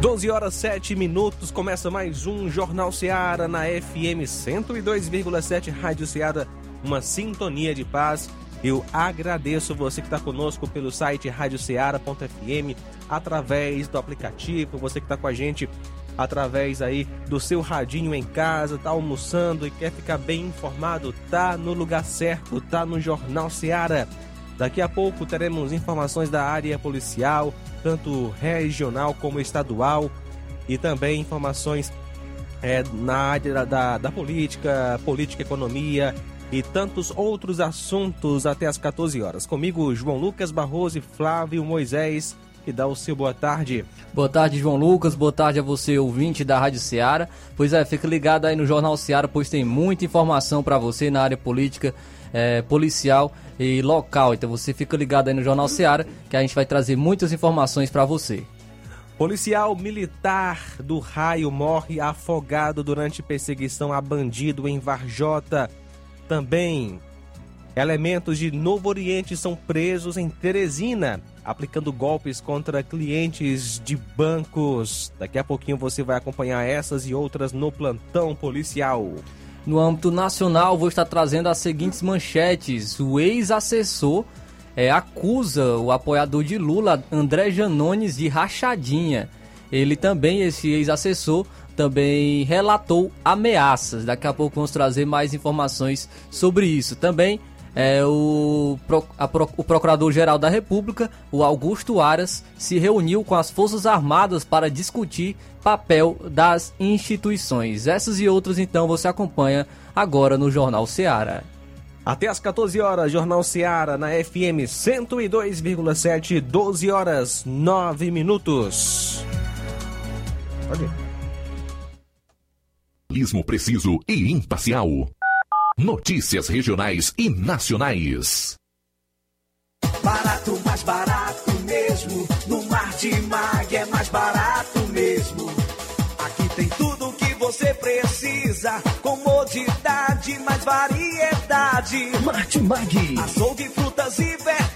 12 horas 7 minutos, começa mais um Jornal Seara na FM 102,7 Rádio Seara, uma sintonia de paz. Eu agradeço você que está conosco pelo site radioceara.fm, através do aplicativo, você que está com a gente através aí do seu radinho em casa, tá almoçando e quer ficar bem informado, tá no lugar certo, tá no Jornal Seara. Daqui a pouco teremos informações da área policial, tanto regional como estadual, e também informações é, na área da, da, política, política, economia e tantos outros assuntos até as 14 horas. Comigo, João Lucas Barroso e Flávio Moisés, que dá o seu boa tarde. Boa tarde, João Lucas. Boa tarde a você, ouvinte da Rádio Ceará. Pois é, fica ligado aí no Jornal Ceará, pois tem muita informação para você na área política é, policial e local. Então você fica ligado aí no Jornal Seara que a gente vai trazer muitas informações para você. Policial militar do raio morre afogado durante perseguição a bandido em Varjota. Também elementos de Novo Oriente são presos em Teresina, aplicando golpes contra clientes de bancos. Daqui a pouquinho você vai acompanhar essas e outras no plantão policial. No âmbito nacional, vou estar trazendo as seguintes manchetes. O ex-assessor é, acusa o apoiador de Lula, André Janones, de rachadinha. Ele também, esse ex-assessor, também relatou ameaças. Daqui a pouco vamos trazer mais informações sobre isso. Também é, o, o Procurador-Geral da República, o Augusto Aras, se reuniu com as Forças Armadas para discutir papel das instituições. Essas e outras, então, você acompanha agora no Jornal Seara. Até às 14 horas, Jornal Seara, na FM 102,7, 12 horas 9 minutos. Pode Jornalismo preciso e imparcial. Notícias regionais e nacionais. Barato, mais barato mesmo. No Mar de Mag é mais barato você precisa. Comodidade, mais variedade. Martimag. Açougue, frutas e verduras.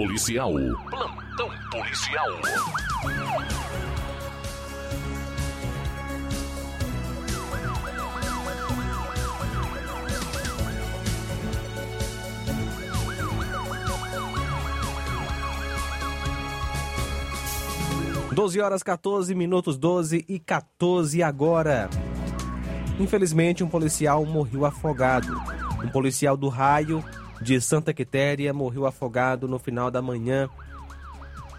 Policial. Plantão policial. Doze horas 14 minutos, 12 e 14 agora. Infelizmente, um policial morreu afogado. Um policial do raio de Santa Quitéria morreu afogado no final da manhã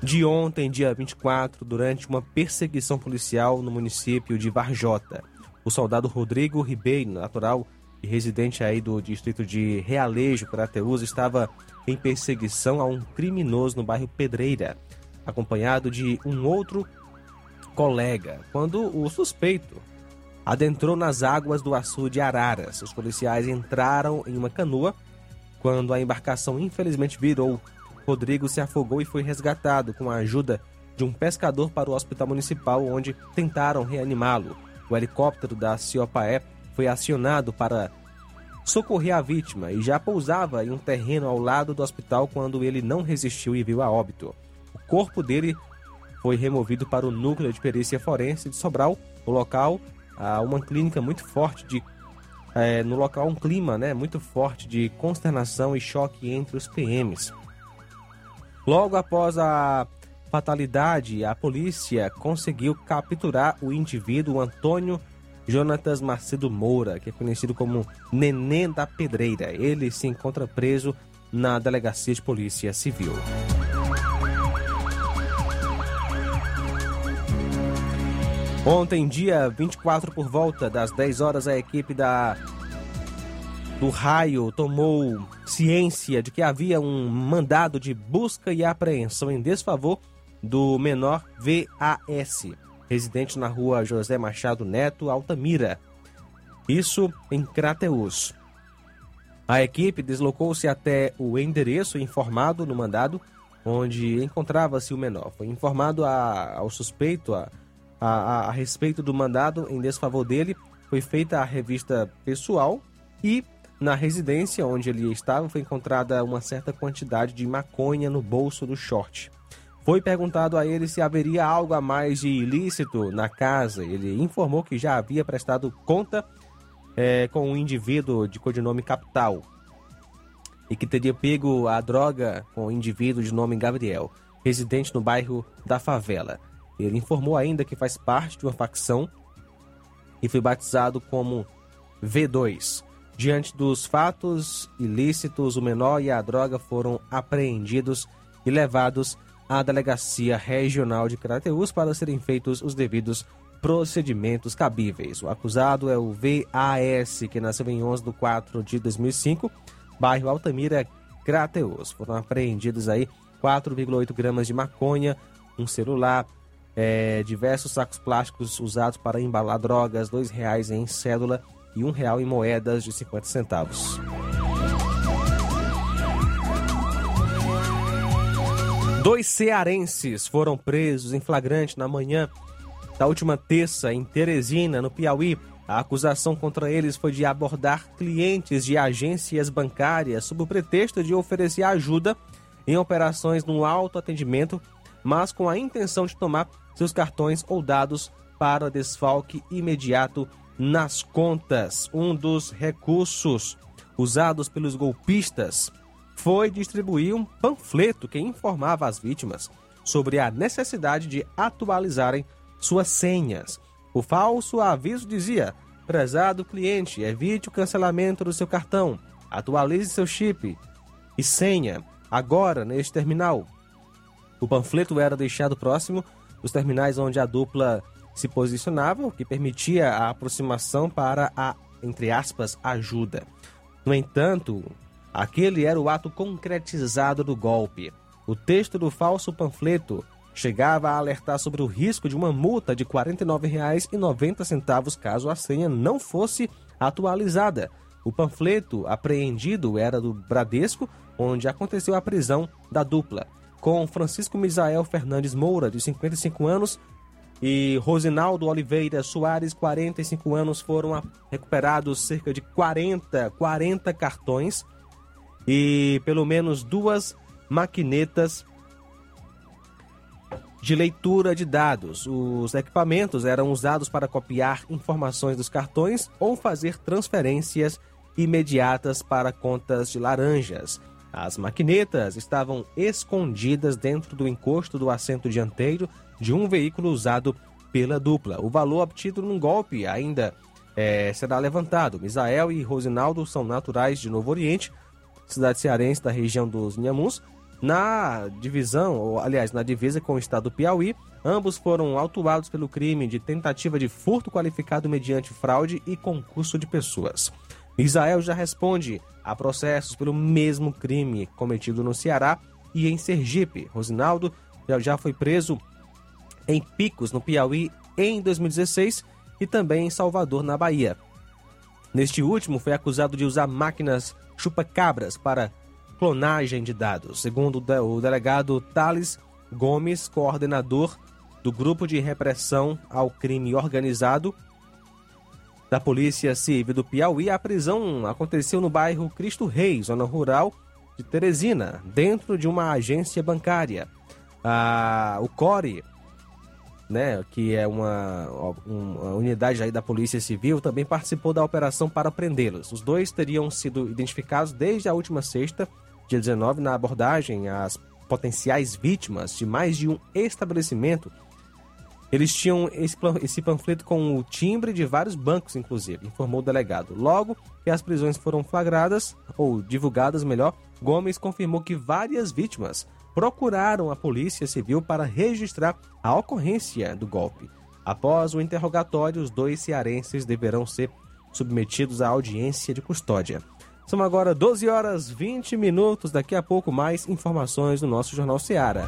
de ontem, dia 24, durante uma perseguição policial no município de Varjota. O soldado Rodrigo Ribeiro, natural e residente aí do distrito de Realejo, Crateus, estava em perseguição a um criminoso no bairro Pedreira, acompanhado de um outro colega, quando o suspeito adentrou nas águas do açude Araras. Os policiais entraram em uma canoa quando a embarcação infelizmente virou. Rodrigo se afogou e foi resgatado com a ajuda de um pescador para o hospital municipal, onde tentaram reanimá-lo. O helicóptero da Ciopaé foi acionado para socorrer a vítima e já pousava em um terreno ao lado do hospital quando ele não resistiu e viu a óbito. O corpo dele foi removido para o núcleo de perícia forense de Sobral. O local, há uma clínica muito forte de é, no local um clima né, muito forte de consternação e choque entre os PMs. Logo após a fatalidade, a polícia conseguiu capturar o indivíduo Antônio Jonatas Macedo Moura, que é conhecido como Neném da Pedreira. Ele se encontra preso na Delegacia de Polícia Civil. Ontem, dia 24, por volta das 10 horas, a equipe da do Raio tomou ciência de que havia um mandado de busca e apreensão em desfavor do menor VAS, residente na rua José Machado Neto, Altamira. Isso em Crateus. A equipe deslocou-se até o endereço informado no mandado, onde encontrava-se o menor. Foi informado a, ao suspeito, a a, a, a respeito do mandado em desfavor dele, foi feita a revista pessoal e na residência onde ele estava foi encontrada uma certa quantidade de maconha no bolso do short. Foi perguntado a ele se haveria algo a mais de ilícito na casa. Ele informou que já havia prestado conta é, com um indivíduo de codinome Capital e que teria pego a droga com um indivíduo de nome Gabriel, residente no bairro da Favela. Ele informou ainda que faz parte de uma facção e foi batizado como V2. Diante dos fatos ilícitos, o menor e a droga foram apreendidos e levados à Delegacia Regional de Crateus para serem feitos os devidos procedimentos cabíveis. O acusado é o VAS, que nasceu em 11 de 4 de 2005, bairro Altamira, Crateus. Foram apreendidos aí 4,8 gramas de maconha, um celular, é, diversos sacos plásticos usados para embalar drogas, dois reais em cédula e um real em moedas de 50 centavos. Dois cearenses foram presos em flagrante na manhã da última terça em Teresina, no Piauí. A acusação contra eles foi de abordar clientes de agências bancárias sob o pretexto de oferecer ajuda em operações no autoatendimento, mas com a intenção de tomar seus cartões ou dados para desfalque imediato nas contas. Um dos recursos usados pelos golpistas foi distribuir um panfleto que informava as vítimas sobre a necessidade de atualizarem suas senhas. O falso aviso dizia: Prezado cliente, evite o cancelamento do seu cartão, atualize seu chip e senha agora neste terminal. O panfleto era deixado próximo dos terminais onde a dupla se posicionava, o que permitia a aproximação para a, entre aspas, ajuda. No entanto, aquele era o ato concretizado do golpe. O texto do falso panfleto chegava a alertar sobre o risco de uma multa de R$ 49,90 caso a senha não fosse atualizada. O panfleto apreendido era do Bradesco, onde aconteceu a prisão da dupla, com Francisco Misael Fernandes Moura, de 55 anos, e Rosinaldo Oliveira Soares, 45 anos, foram recuperados cerca de 40, 40 cartões e pelo menos duas maquinetas de leitura de dados. Os equipamentos eram usados para copiar informações dos cartões ou fazer transferências imediatas para contas de laranjas. As maquinetas estavam escondidas dentro do encosto do assento dianteiro de um veículo usado pela dupla. O valor obtido num golpe ainda é, será levantado. Misael e Rosinaldo são naturais de Novo Oriente, cidade cearense da região dos Inhamuns. Na divisão, ou aliás, na divisa com o estado do Piauí, ambos foram autuados pelo crime de tentativa de furto qualificado mediante fraude e concurso de pessoas. Israel já responde a processos pelo mesmo crime cometido no Ceará e em Sergipe. Rosinaldo já foi preso em Picos, no Piauí, em 2016 e também em Salvador, na Bahia. Neste último, foi acusado de usar máquinas chupa-cabras para clonagem de dados. Segundo o delegado Thales Gomes, coordenador do Grupo de Repressão ao Crime Organizado da Polícia Civil do Piauí, a prisão aconteceu no bairro Cristo Rei, zona rural de Teresina, dentro de uma agência bancária. Ah, o CORE né, que é uma, uma unidade aí da Polícia Civil, também participou da operação para prendê-los. Os dois teriam sido identificados desde a última sexta, dia 19, na abordagem às potenciais vítimas de mais de um estabelecimento. Eles tinham esse panfleto com o timbre de vários bancos, inclusive, informou o delegado. Logo que as prisões foram flagradas, ou divulgadas melhor, Gomes confirmou que várias vítimas procuraram a Polícia Civil para registrar a ocorrência do golpe. Após o interrogatório, os dois cearenses deverão ser submetidos à audiência de custódia. São agora 12 horas 20 minutos. Daqui a pouco, mais informações no nosso Jornal Seara.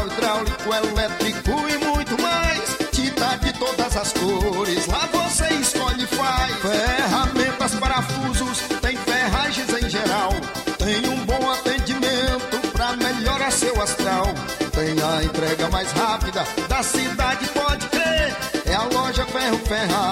hidráulico, elétrico e muito mais. Tinta de todas as cores, lá você escolhe e faz. Ferramentas, parafusos, tem ferragens em geral. Tem um bom atendimento pra melhorar seu astral. Tem a entrega mais rápida da cidade, pode crer. É a loja Ferro Ferragem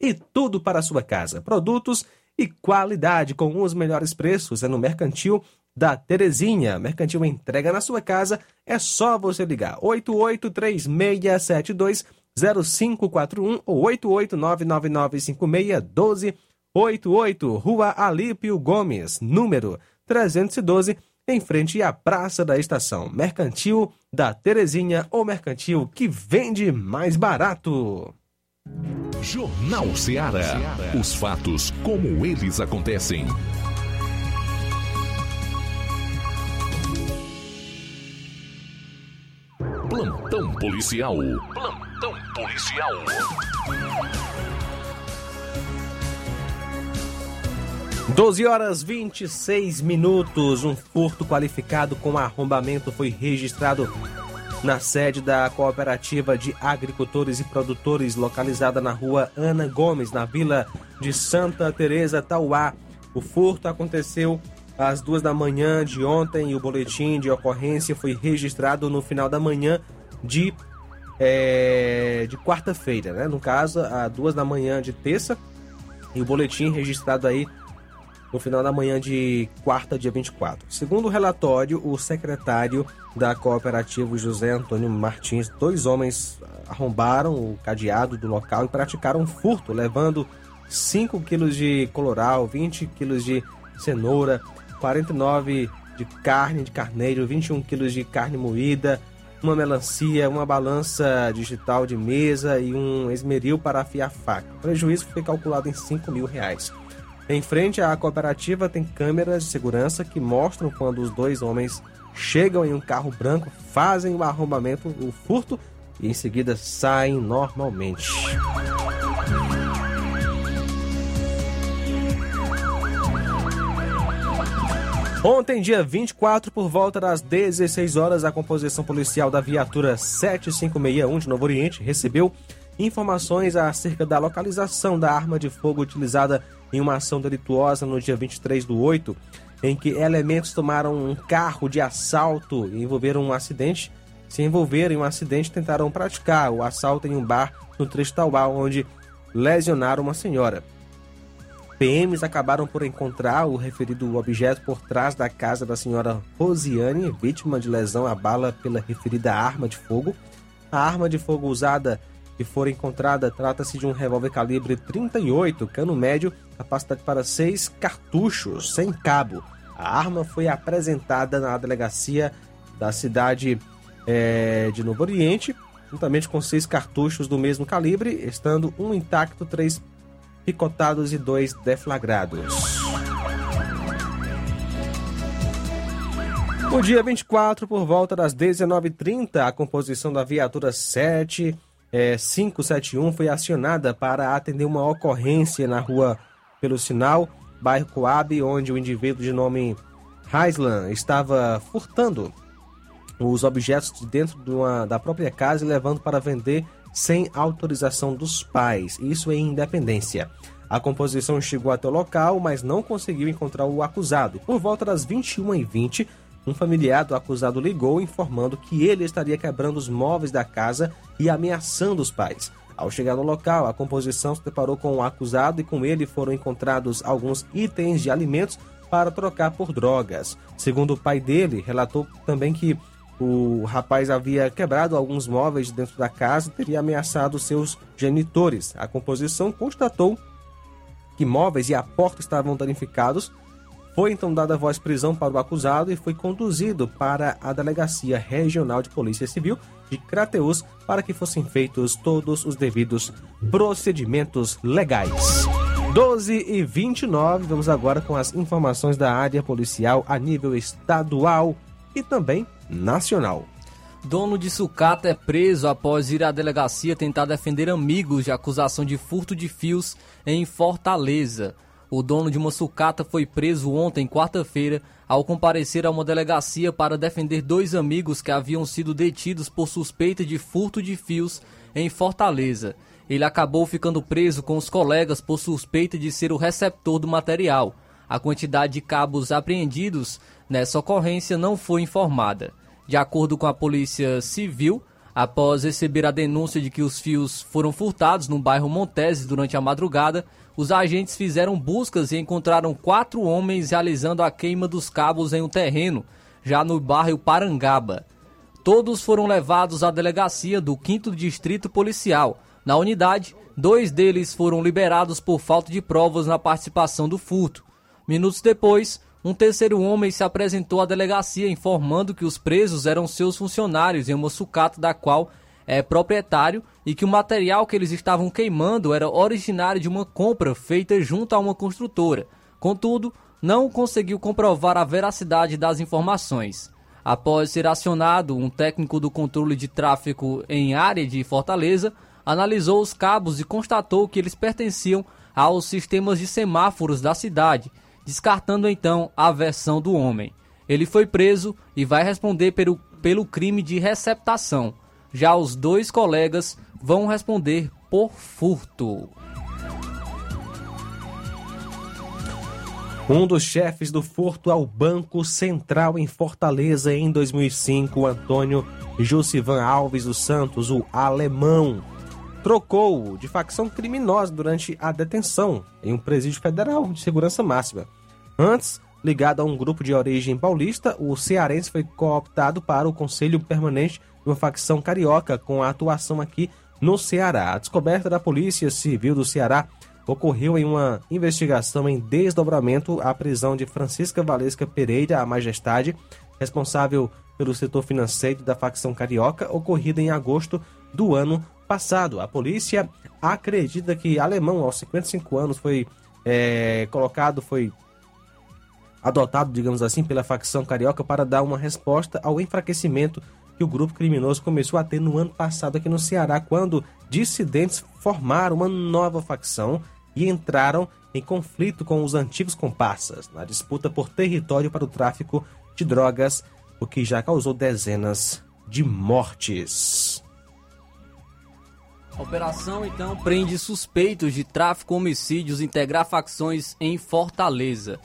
e tudo para a sua casa. Produtos e qualidade com os melhores preços é no Mercantil da Terezinha. Mercantil entrega na sua casa, é só você ligar 8836720541 ou 88999561288, Rua Alípio Gomes, número 312, em frente à Praça da Estação. Mercantil da Terezinha, ou mercantil que vende mais barato. Jornal Ceará. Os fatos como eles acontecem. Plantão policial. Plantão policial. Doze horas 26 minutos. Um furto qualificado com arrombamento foi registrado na sede da Cooperativa de Agricultores e Produtores, localizada na rua Ana Gomes, na vila de Santa Teresa, Tauá. O furto aconteceu às duas da manhã de ontem e o boletim de ocorrência foi registrado no final da manhã de, é, de quarta-feira, né? No caso, às duas da manhã de terça, e o boletim registrado aí no final da manhã de quarta, dia 24. Segundo o relatório, o secretário da cooperativa José Antônio Martins, dois homens arrombaram o cadeado do local e praticaram furto, levando 5 quilos de coloral, 20 quilos de cenoura, 49 de carne de carneiro, 21 quilos de carne moída, uma melancia, uma balança digital de mesa e um esmeril para afiar faca. O prejuízo foi calculado em 5 mil reais. Em frente à cooperativa tem câmeras de segurança que mostram quando os dois homens chegam em um carro branco, fazem o arrombamento, o furto e em seguida saem normalmente. Ontem, dia 24, por volta das 16 horas, a composição policial da viatura 7561 de Novo Oriente recebeu informações acerca da localização da arma de fogo utilizada em uma ação delituosa no dia 23 do 8, em que elementos tomaram um carro de assalto e envolveram um acidente. Se envolveram em um acidente, tentaram praticar o assalto em um bar no trecho Tauá, onde lesionaram uma senhora. PMs acabaram por encontrar o referido objeto por trás da casa da senhora Rosiane, vítima de lesão à bala pela referida arma de fogo. A arma de fogo usada que for encontrada trata-se de um revólver calibre 38, cano médio, capacidade para seis cartuchos, sem cabo. A arma foi apresentada na delegacia da cidade é, de Novo Oriente, juntamente com seis cartuchos do mesmo calibre, estando um intacto, três picotados e dois deflagrados. No dia 24, por volta das 19h30, a composição da viatura 7 é, 571 foi acionada para atender uma ocorrência na rua Pelo Sinal, bairro Coab, onde o indivíduo de nome Heislan estava furtando os objetos de dentro de uma, da própria casa e levando para vender sem autorização dos pais, isso em Independência. A composição chegou até o local, mas não conseguiu encontrar o acusado. Por volta das 21h20, um familiar do acusado ligou informando que ele estaria quebrando os móveis da casa e ameaçando os pais. Ao chegar no local, a composição se deparou com o acusado e com ele foram encontrados alguns itens de alimentos para trocar por drogas. Segundo o pai dele, relatou também que o rapaz havia quebrado alguns móveis dentro da casa e teria ameaçado seus genitores. A composição constatou que móveis e a porta estavam danificados. Foi então dada a voz prisão para o acusado e foi conduzido para a Delegacia Regional de Polícia Civil de Crateus para que fossem feitos todos os devidos procedimentos legais. 12 e 29, vamos agora com as informações da área policial a nível estadual e também nacional. Dono de sucata é preso após ir à delegacia tentar defender amigos de acusação de furto de fios em Fortaleza. O dono de uma sucata foi preso ontem, quarta-feira, ao comparecer a uma delegacia para defender dois amigos que haviam sido detidos por suspeita de furto de fios em Fortaleza. Ele acabou ficando preso com os colegas por suspeita de ser o receptor do material. A quantidade de cabos apreendidos nessa ocorrência não foi informada. De acordo com a Polícia Civil, após receber a denúncia de que os fios foram furtados no bairro Montese durante a madrugada, os agentes fizeram buscas e encontraram quatro homens realizando a queima dos cabos em um terreno, já no bairro Parangaba. Todos foram levados à delegacia do 5 Distrito Policial. Na unidade, dois deles foram liberados por falta de provas na participação do furto. Minutos depois, um terceiro homem se apresentou à delegacia informando que os presos eram seus funcionários em uma sucata da qual é proprietário e que o material que eles estavam queimando era originário de uma compra feita junto a uma construtora. Contudo, não conseguiu comprovar a veracidade das informações. Após ser acionado, um técnico do controle de tráfego em área de Fortaleza analisou os cabos e constatou que eles pertenciam aos sistemas de semáforos da cidade descartando então a versão do homem. Ele foi preso e vai responder pelo, pelo crime de receptação. Já os dois colegas vão responder por furto. Um dos chefes do furto ao Banco Central em Fortaleza em 2005, Antônio Jussivan Alves dos Santos, o alemão, trocou de facção criminosa durante a detenção em um presídio federal de segurança máxima. Antes, ligado a um grupo de origem paulista, o cearense foi cooptado para o Conselho Permanente de uma facção carioca com a atuação aqui no Ceará. A descoberta da Polícia Civil do Ceará ocorreu em uma investigação em desdobramento à prisão de Francisca Valesca Pereira, a Majestade, responsável pelo setor financeiro da facção carioca, ocorrida em agosto do ano passado. A polícia acredita que alemão, aos 55 anos, foi é, colocado, foi adotado, digamos assim, pela facção carioca para dar uma resposta ao enfraquecimento que o grupo criminoso começou a ter no ano passado aqui no Ceará, quando dissidentes formaram uma nova facção e entraram em conflito com os antigos comparsas na disputa por território para o tráfico de drogas, o que já causou dezenas de mortes. A operação então prende suspeitos de tráfico, homicídios, integrar facções em Fortaleza.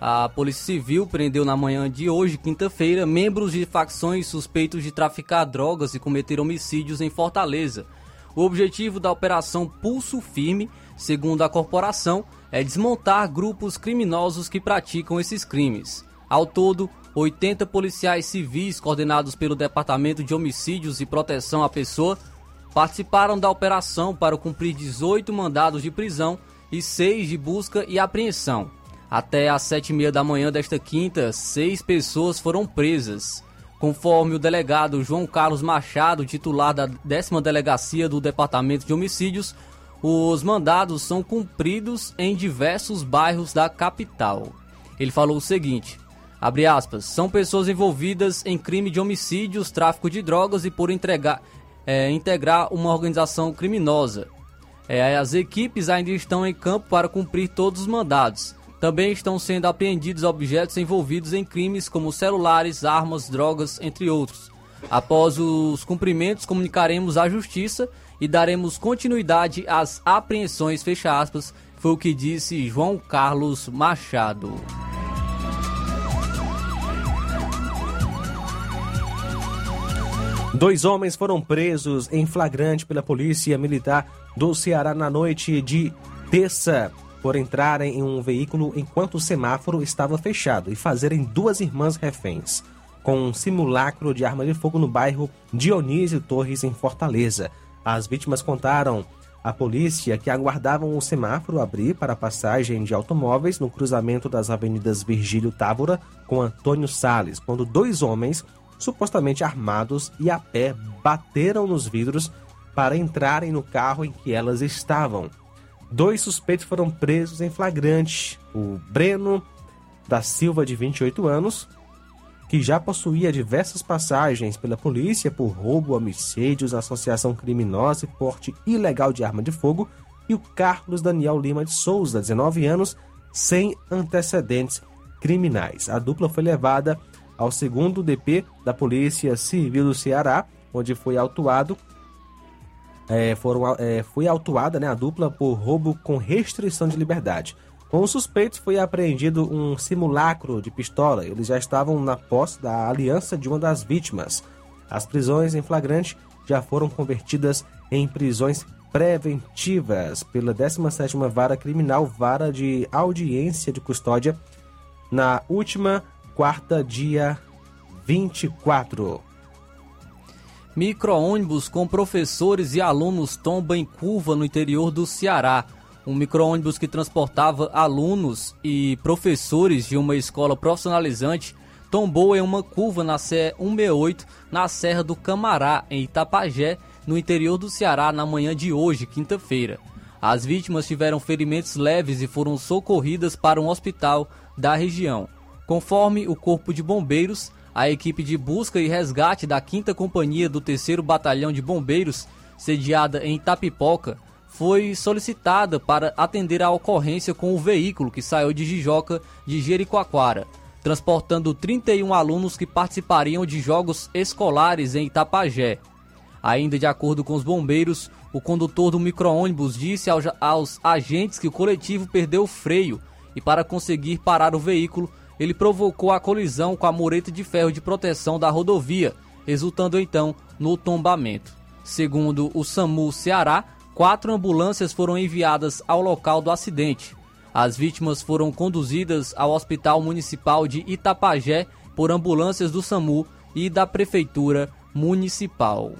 A Polícia Civil prendeu na manhã de hoje, quinta-feira, membros de facções suspeitos de traficar drogas e cometer homicídios em Fortaleza. O objetivo da operação Pulso Firme, segundo a corporação, é desmontar grupos criminosos que praticam esses crimes. Ao todo, 80 policiais civis coordenados pelo Departamento de Homicídios e Proteção à Pessoa participaram da operação para cumprir 18 mandados de prisão e 6 de busca e apreensão. Até às sete e meia da manhã desta quinta, seis pessoas foram presas. Conforme o delegado João Carlos Machado, titular da décima delegacia do Departamento de Homicídios, os mandados são cumpridos em diversos bairros da capital. Ele falou o seguinte: abre aspas, são pessoas envolvidas em crime de homicídios, tráfico de drogas e por entregar, é, integrar uma organização criminosa. É, as equipes ainda estão em campo para cumprir todos os mandados. Também estão sendo apreendidos objetos envolvidos em crimes como celulares, armas, drogas, entre outros. Após os cumprimentos, comunicaremos à Justiça e daremos continuidade às apreensões, fecha aspas, foi o que disse João Carlos Machado. Dois homens foram presos em flagrante pela Polícia Militar do Ceará na noite de terça por entrarem em um veículo enquanto o semáforo estava fechado e fazerem duas irmãs reféns, com um simulacro de arma de fogo no bairro Dionísio Torres, em Fortaleza. As vítimas contaram à polícia que aguardavam o semáforo abrir para a passagem de automóveis no cruzamento das avenidas Virgílio Távora com Antônio Sales, quando dois homens, supostamente armados e a pé, bateram nos vidros para entrarem no carro em que elas estavam. Dois suspeitos foram presos em flagrante. O Breno da Silva, de 28 anos, que já possuía diversas passagens pela polícia por roubo, homicídios, associação criminosa e porte ilegal de arma de fogo, e o Carlos Daniel Lima de Souza, 19 anos, sem antecedentes criminais. A dupla foi levada ao segundo DP da Polícia Civil do Ceará, onde foi autuado é, foram, é, foi autuada né, a dupla por roubo com restrição de liberdade. Com os suspeitos foi apreendido um simulacro de pistola. Eles já estavam na posse da aliança de uma das vítimas. As prisões em flagrante já foram convertidas em prisões preventivas pela 17ª Vara Criminal, Vara de Audiência de Custódia, na última quarta, dia 24. Micro-ônibus com professores e alunos tomba em curva no interior do Ceará. Um micro-ônibus que transportava alunos e professores de uma escola profissionalizante tombou em uma curva na CE 168 na Serra do Camará, em Itapajé, no interior do Ceará, na manhã de hoje, quinta-feira. As vítimas tiveram ferimentos leves e foram socorridas para um hospital da região. Conforme o Corpo de Bombeiros, a equipe de busca e resgate da 5 Companhia do 3 Batalhão de Bombeiros, sediada em Tapipoca, foi solicitada para atender a ocorrência com o veículo que saiu de Jijoca de Jericoacoara, transportando 31 alunos que participariam de jogos escolares em Itapajé. Ainda de acordo com os bombeiros, o condutor do micro-ônibus disse aos, aos agentes que o coletivo perdeu o freio e, para conseguir parar o veículo, ele provocou a colisão com a mureta de ferro de proteção da rodovia, resultando então no tombamento. Segundo o SAMU Ceará, quatro ambulâncias foram enviadas ao local do acidente. As vítimas foram conduzidas ao Hospital Municipal de Itapajé por ambulâncias do SAMU e da Prefeitura Municipal.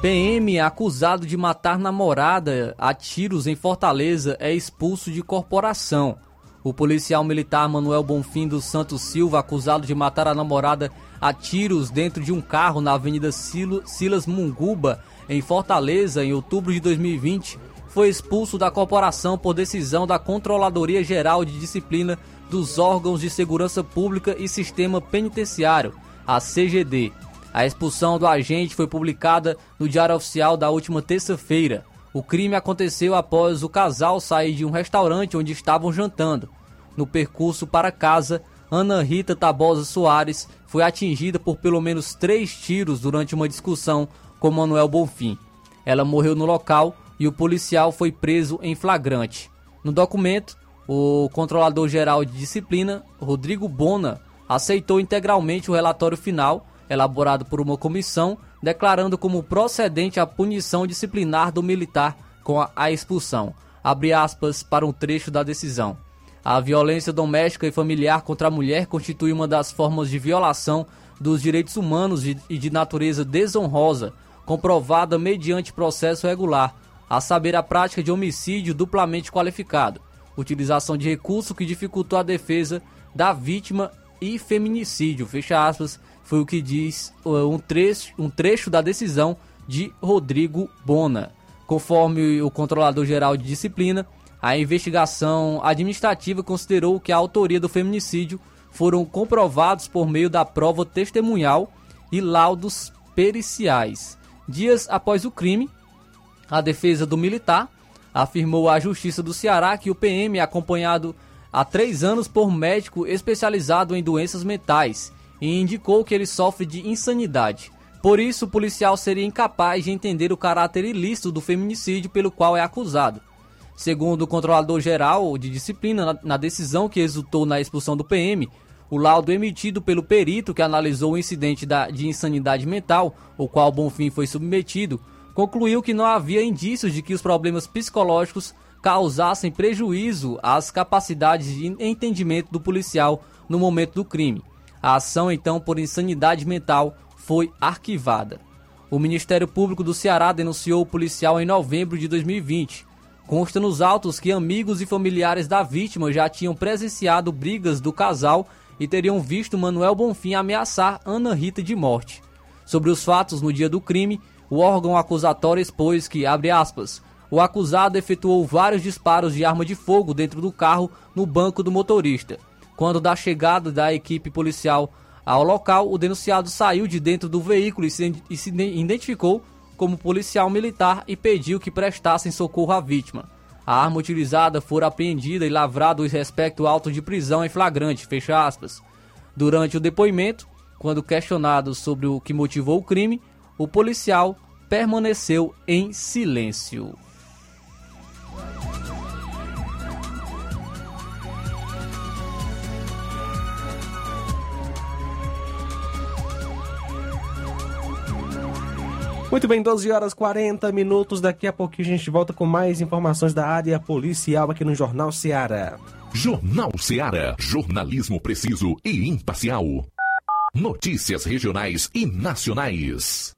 PM acusado de matar namorada a tiros em Fortaleza é expulso de corporação. O policial militar Manuel Bonfim dos Santos Silva, acusado de matar a namorada a tiros dentro de um carro na Avenida Silas Munguba, em Fortaleza, em outubro de 2020, foi expulso da corporação por decisão da Controladoria Geral de Disciplina dos Órgãos de Segurança Pública e Sistema Penitenciário, a CGD. A expulsão do agente foi publicada no Diário Oficial da última terça-feira. O crime aconteceu após o casal sair de um restaurante onde estavam jantando. No percurso para casa, Ana Rita Tabosa Soares foi atingida por pelo menos três tiros durante uma discussão com Manuel Bonfim. Ela morreu no local e o policial foi preso em flagrante. No documento, o controlador-geral de disciplina, Rodrigo Bona, aceitou integralmente o relatório final elaborado por uma comissão, declarando como procedente a punição disciplinar do militar com a, a expulsão. Abre aspas para um trecho da decisão. A violência doméstica e familiar contra a mulher constitui uma das formas de violação dos direitos humanos e de natureza desonrosa, comprovada mediante processo regular, a saber, a prática de homicídio duplamente qualificado, utilização de recurso que dificultou a defesa da vítima e feminicídio, fecha aspas, foi o que diz um trecho, um trecho da decisão de Rodrigo Bona. Conforme o controlador-geral de disciplina, a investigação administrativa considerou que a autoria do feminicídio foram comprovados por meio da prova testemunhal e laudos periciais. Dias após o crime, a defesa do militar afirmou à Justiça do Ceará que o PM é acompanhado há três anos por médico especializado em doenças mentais e indicou que ele sofre de insanidade. Por isso, o policial seria incapaz de entender o caráter ilícito do feminicídio pelo qual é acusado. Segundo o controlador geral de disciplina, na decisão que resultou na expulsão do PM, o laudo emitido pelo perito que analisou o incidente de insanidade mental, o qual Bonfim foi submetido, concluiu que não havia indícios de que os problemas psicológicos causassem prejuízo às capacidades de entendimento do policial no momento do crime. A ação, então, por insanidade mental foi arquivada. O Ministério Público do Ceará denunciou o policial em novembro de 2020. Consta nos autos que amigos e familiares da vítima já tinham presenciado brigas do casal e teriam visto Manuel Bonfim ameaçar Ana Rita de morte. Sobre os fatos no dia do crime, o órgão acusatório expôs que, abre aspas, o acusado efetuou vários disparos de arma de fogo dentro do carro no banco do motorista. Quando da chegada da equipe policial ao local, o denunciado saiu de dentro do veículo e se, identificou como policial militar e pediu que prestassem socorro à vítima. A arma utilizada foi apreendida e lavrado o respecto auto de prisão em flagrante, fecha aspas. Durante o depoimento, quando questionado sobre o que motivou o crime, o policial permaneceu em silêncio. Muito bem, 12 horas 40 minutos. Daqui a pouquinho a gente volta com mais informações da área policial aqui no Jornal Seara. Jornal Seara. Jornalismo preciso e imparcial. Notícias regionais e nacionais.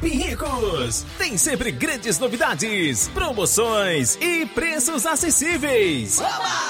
Shopping Ricos tem sempre grandes novidades, promoções e preços acessíveis. Oba!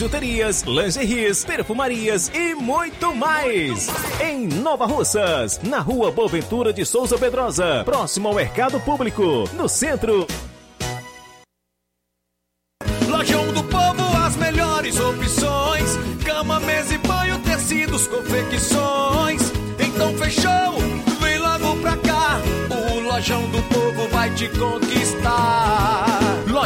bijuterias, lingeries, perfumarias e muito mais. Em Nova Russas, na rua Boaventura de Souza Pedrosa, próximo ao Mercado Público, no centro. Lojão do Povo, as melhores opções: cama, mesa e banho, tecidos, confecções. Então fechou, vem logo pra cá. O Lojão do Povo vai te conquistar.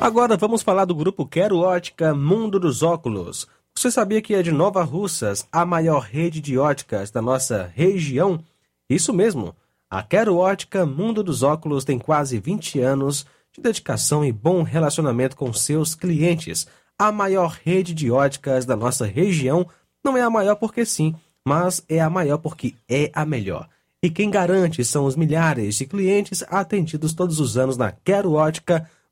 Agora vamos falar do grupo Quero Ótica Mundo dos Óculos. Você sabia que é de Nova Russas a maior rede de óticas da nossa região? Isso mesmo. A Quero Ótica Mundo dos Óculos tem quase 20 anos de dedicação e bom relacionamento com seus clientes. A maior rede de óticas da nossa região não é a maior porque sim, mas é a maior porque é a melhor. E quem garante são os milhares de clientes atendidos todos os anos na Quero Ótica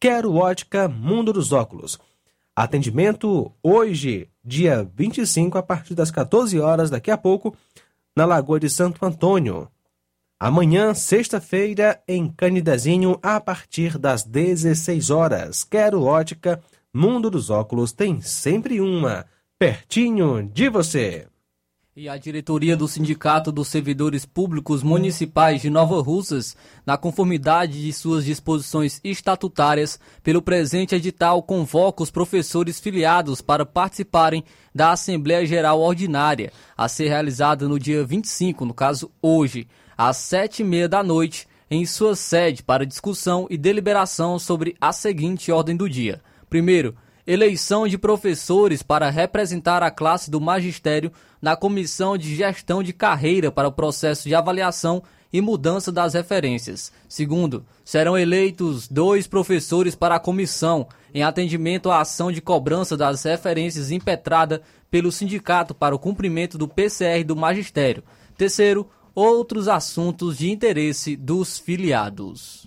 quero ótica Mundo dos Óculos. Atendimento hoje, dia 25, a partir das 14 horas, daqui a pouco, na Lagoa de Santo Antônio. Amanhã, sexta-feira, em Canidezinho, a partir das 16 horas. Quero ótica Mundo dos Óculos tem sempre uma, pertinho de você. E a diretoria do Sindicato dos Servidores Públicos Municipais de Nova Russas, na conformidade de suas disposições estatutárias, pelo presente edital convoca os professores filiados para participarem da Assembleia Geral Ordinária, a ser realizada no dia 25, no caso hoje, às sete e meia da noite, em sua sede para discussão e deliberação sobre a seguinte ordem do dia. Primeiro, eleição de professores para representar a classe do magistério na Comissão de Gestão de Carreira para o processo de avaliação e mudança das referências. Segundo, serão eleitos dois professores para a comissão em atendimento à ação de cobrança das referências impetrada pelo sindicato para o cumprimento do PCR do magistério. Terceiro, outros assuntos de interesse dos filiados.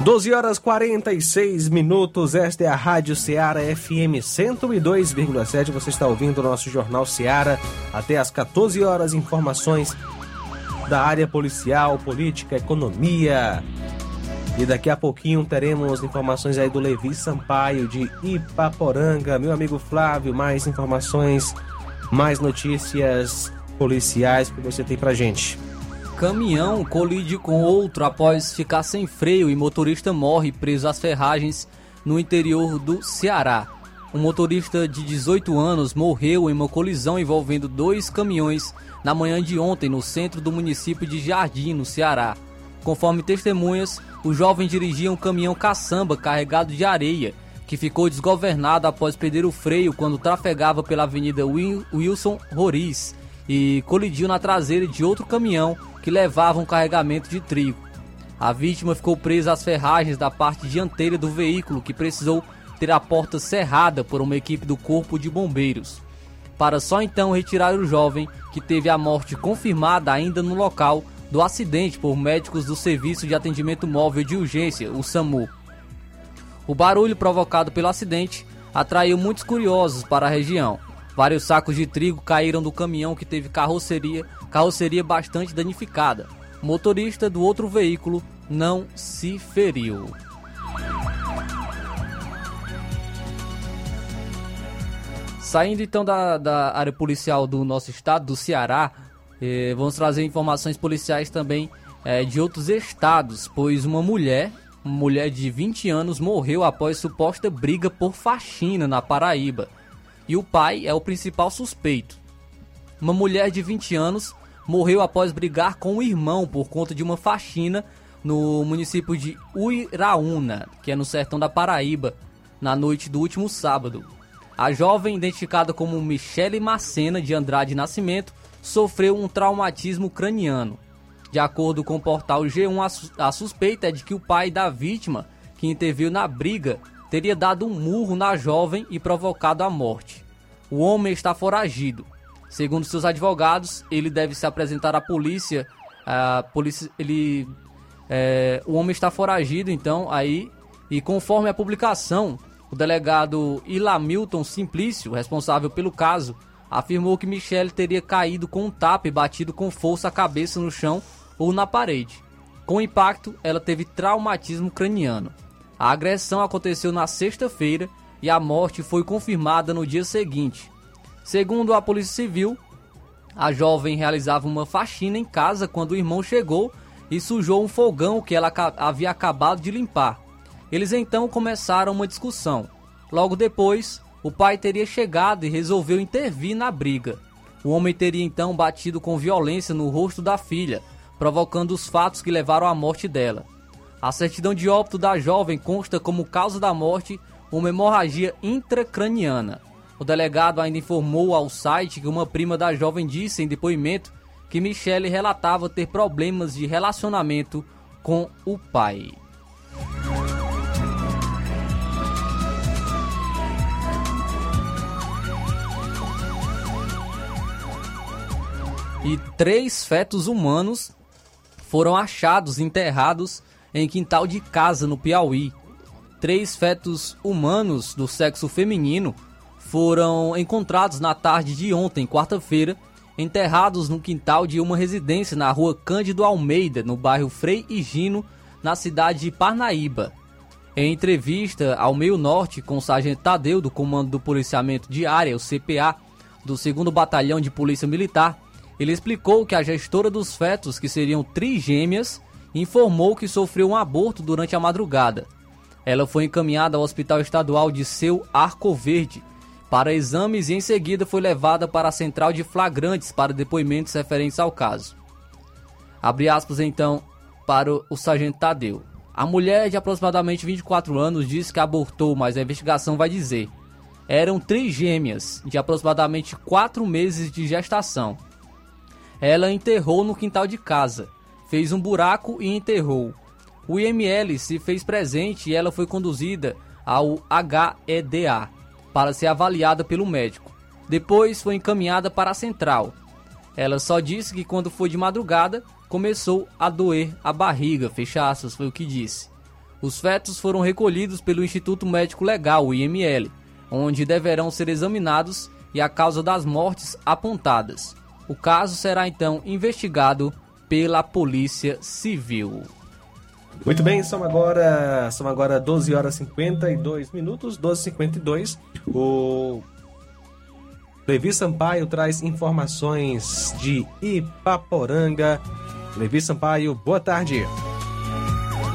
12 horas 46 minutos, esta é a Rádio Ceará FM 102,7. Você está ouvindo o nosso Jornal Ceará até às 14 horas. Informações da área policial, política, economia. E daqui a pouquinho teremos informações aí do Levi Sampaio de Ipaporanga. Meu amigo Flávio, mais informações, mais notícias policiais que você tem pra gente. Caminhão colide com outro após ficar sem freio e motorista morre preso às ferragens no interior do Ceará. Um motorista de 18 anos morreu em uma colisão envolvendo dois caminhões na manhã de ontem no centro do município de Jardim, no Ceará. Conforme testemunhas, o jovem dirigia um caminhão caçamba carregado de areia, que ficou desgovernado após perder o freio quando trafegava pela Avenida Wilson Roriz e colidiu na traseira de outro caminhão que levava um carregamento de trigo. A vítima ficou presa às ferragens da parte dianteira do veículo, que precisou ter a porta cerrada por uma equipe do Corpo de Bombeiros, para só então retirar o jovem, que teve a morte confirmada ainda no local do acidente por médicos do Serviço de Atendimento Móvel de Urgência, o SAMU. O barulho provocado pelo acidente atraiu muitos curiosos para a região. Vários sacos de trigo caíram do caminhão que teve carroceria carroceria bastante danificada. O motorista do outro veículo não se feriu. Saindo então da, da área policial do nosso estado, do Ceará, eh, vamos trazer informações policiais também eh, de outros estados, pois uma mulher, uma mulher de 20 anos, morreu após suposta briga por faxina na Paraíba. E o pai é o principal suspeito. Uma mulher de 20 anos morreu após brigar com o irmão por conta de uma faxina no município de Uiraúna, que é no sertão da Paraíba, na noite do último sábado. A jovem, identificada como Michele Macena de Andrade Nascimento, sofreu um traumatismo craniano. De acordo com o portal G1, a suspeita é de que o pai da vítima, que interviu na briga, teria dado um murro na jovem e provocado a morte. O homem está foragido. Segundo seus advogados, ele deve se apresentar à polícia. A polícia, ele, é, o homem está foragido, então aí e conforme a publicação, o delegado Ilamilton Simplício, responsável pelo caso, afirmou que Michele teria caído com um tapa e batido com força a cabeça no chão ou na parede. Com o impacto, ela teve traumatismo craniano. A agressão aconteceu na sexta-feira e a morte foi confirmada no dia seguinte. Segundo a Polícia Civil, a jovem realizava uma faxina em casa quando o irmão chegou e sujou um fogão que ela havia acabado de limpar. Eles então começaram uma discussão. Logo depois, o pai teria chegado e resolveu intervir na briga. O homem teria então batido com violência no rosto da filha, provocando os fatos que levaram à morte dela. A certidão de óbito da jovem consta como causa da morte uma hemorragia intracraniana. O delegado ainda informou ao site que uma prima da jovem disse em depoimento que Michele relatava ter problemas de relacionamento com o pai. E três fetos humanos foram achados enterrados em quintal de casa no Piauí. Três fetos humanos do sexo feminino foram encontrados na tarde de ontem, quarta-feira, enterrados no quintal de uma residência na rua Cândido Almeida, no bairro Frei Higino, na cidade de Parnaíba. Em entrevista ao Meio Norte com o sargento Tadeu, do Comando do Policiamento de Área, o CPA, do 2 Batalhão de Polícia Militar, ele explicou que a gestora dos fetos, que seriam trigêmeas, informou que sofreu um aborto durante a madrugada. Ela foi encaminhada ao Hospital Estadual de Seu Arco Verde, para exames e em seguida foi levada para a central de flagrantes para depoimentos referentes ao caso. Abre aspas então para o sargento Tadeu. A mulher de aproximadamente 24 anos disse que abortou, mas a investigação vai dizer. Eram três gêmeas de aproximadamente 4 meses de gestação. Ela enterrou no quintal de casa, fez um buraco e enterrou. O IML se fez presente e ela foi conduzida ao HEDA, para ser avaliada pelo médico. Depois foi encaminhada para a central. Ela só disse que quando foi de madrugada começou a doer a barriga, fecha foi o que disse. Os fetos foram recolhidos pelo Instituto Médico Legal, IML, onde deverão ser examinados e a causa das mortes apontadas. O caso será então investigado pela Polícia Civil. Muito bem, são agora, são agora 12 horas e 52 minutos, 12 h 52 O Levi Sampaio traz informações de Ipaporanga. Levi Sampaio, boa tarde.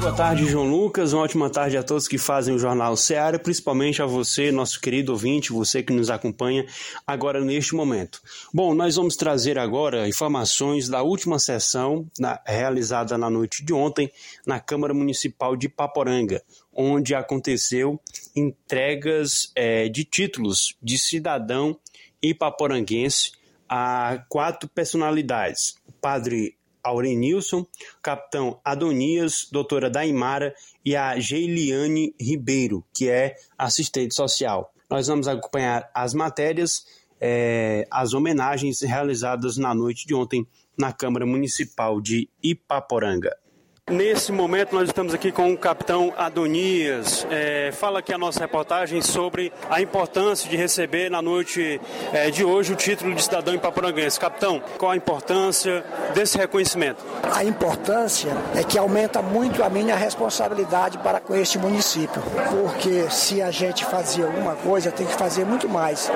Boa tarde, João Lucas. Uma ótima tarde a todos que fazem o Jornal Seara, principalmente a você, nosso querido ouvinte, você que nos acompanha agora neste momento. Bom, nós vamos trazer agora informações da última sessão na, realizada na noite de ontem na Câmara Municipal de Paporanga, onde aconteceu entregas é, de títulos de cidadão ipaporanguense a quatro personalidades: o padre Aurenilson, capitão Adonias, doutora Daimara e a Geiliane Ribeiro, que é assistente social. Nós vamos acompanhar as matérias, é, as homenagens realizadas na noite de ontem na Câmara Municipal de Ipaporanga. Nesse momento, nós estamos aqui com o capitão Adonias. É, fala aqui a nossa reportagem sobre a importância de receber na noite é, de hoje o título de cidadão ipaporanguense. Capitão, qual a importância desse reconhecimento? A importância é que aumenta muito a minha responsabilidade para com este município, porque se a gente fazia alguma coisa, tem que fazer muito mais,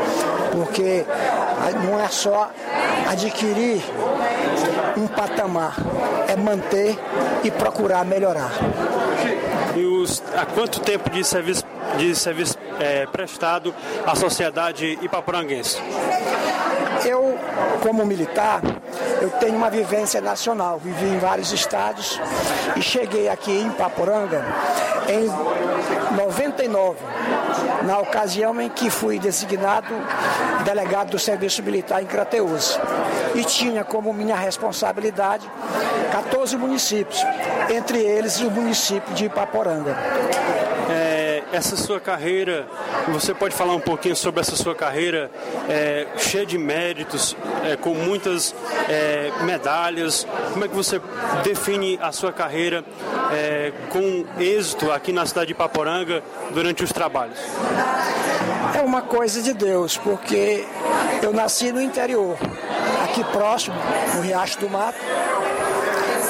porque não é só adquirir um patamar, é manter e procurar melhorar. E os, há quanto tempo de serviço, de serviço é, prestado à sociedade ipaporanguense? Eu, como militar, eu tenho uma vivência nacional. Vivi em vários estados e cheguei aqui em Paporanga em 99, na ocasião em que fui designado delegado do Serviço Militar em Crateus. E tinha como minha responsabilidade 14 municípios, entre eles o município de Ipaporanga. Essa sua carreira, você pode falar um pouquinho sobre essa sua carreira é, cheia de méritos, é, com muitas é, medalhas. Como é que você define a sua carreira é, com êxito aqui na cidade de Paporanga durante os trabalhos? É uma coisa de Deus, porque eu nasci no interior, aqui próximo, no Riacho do Mato,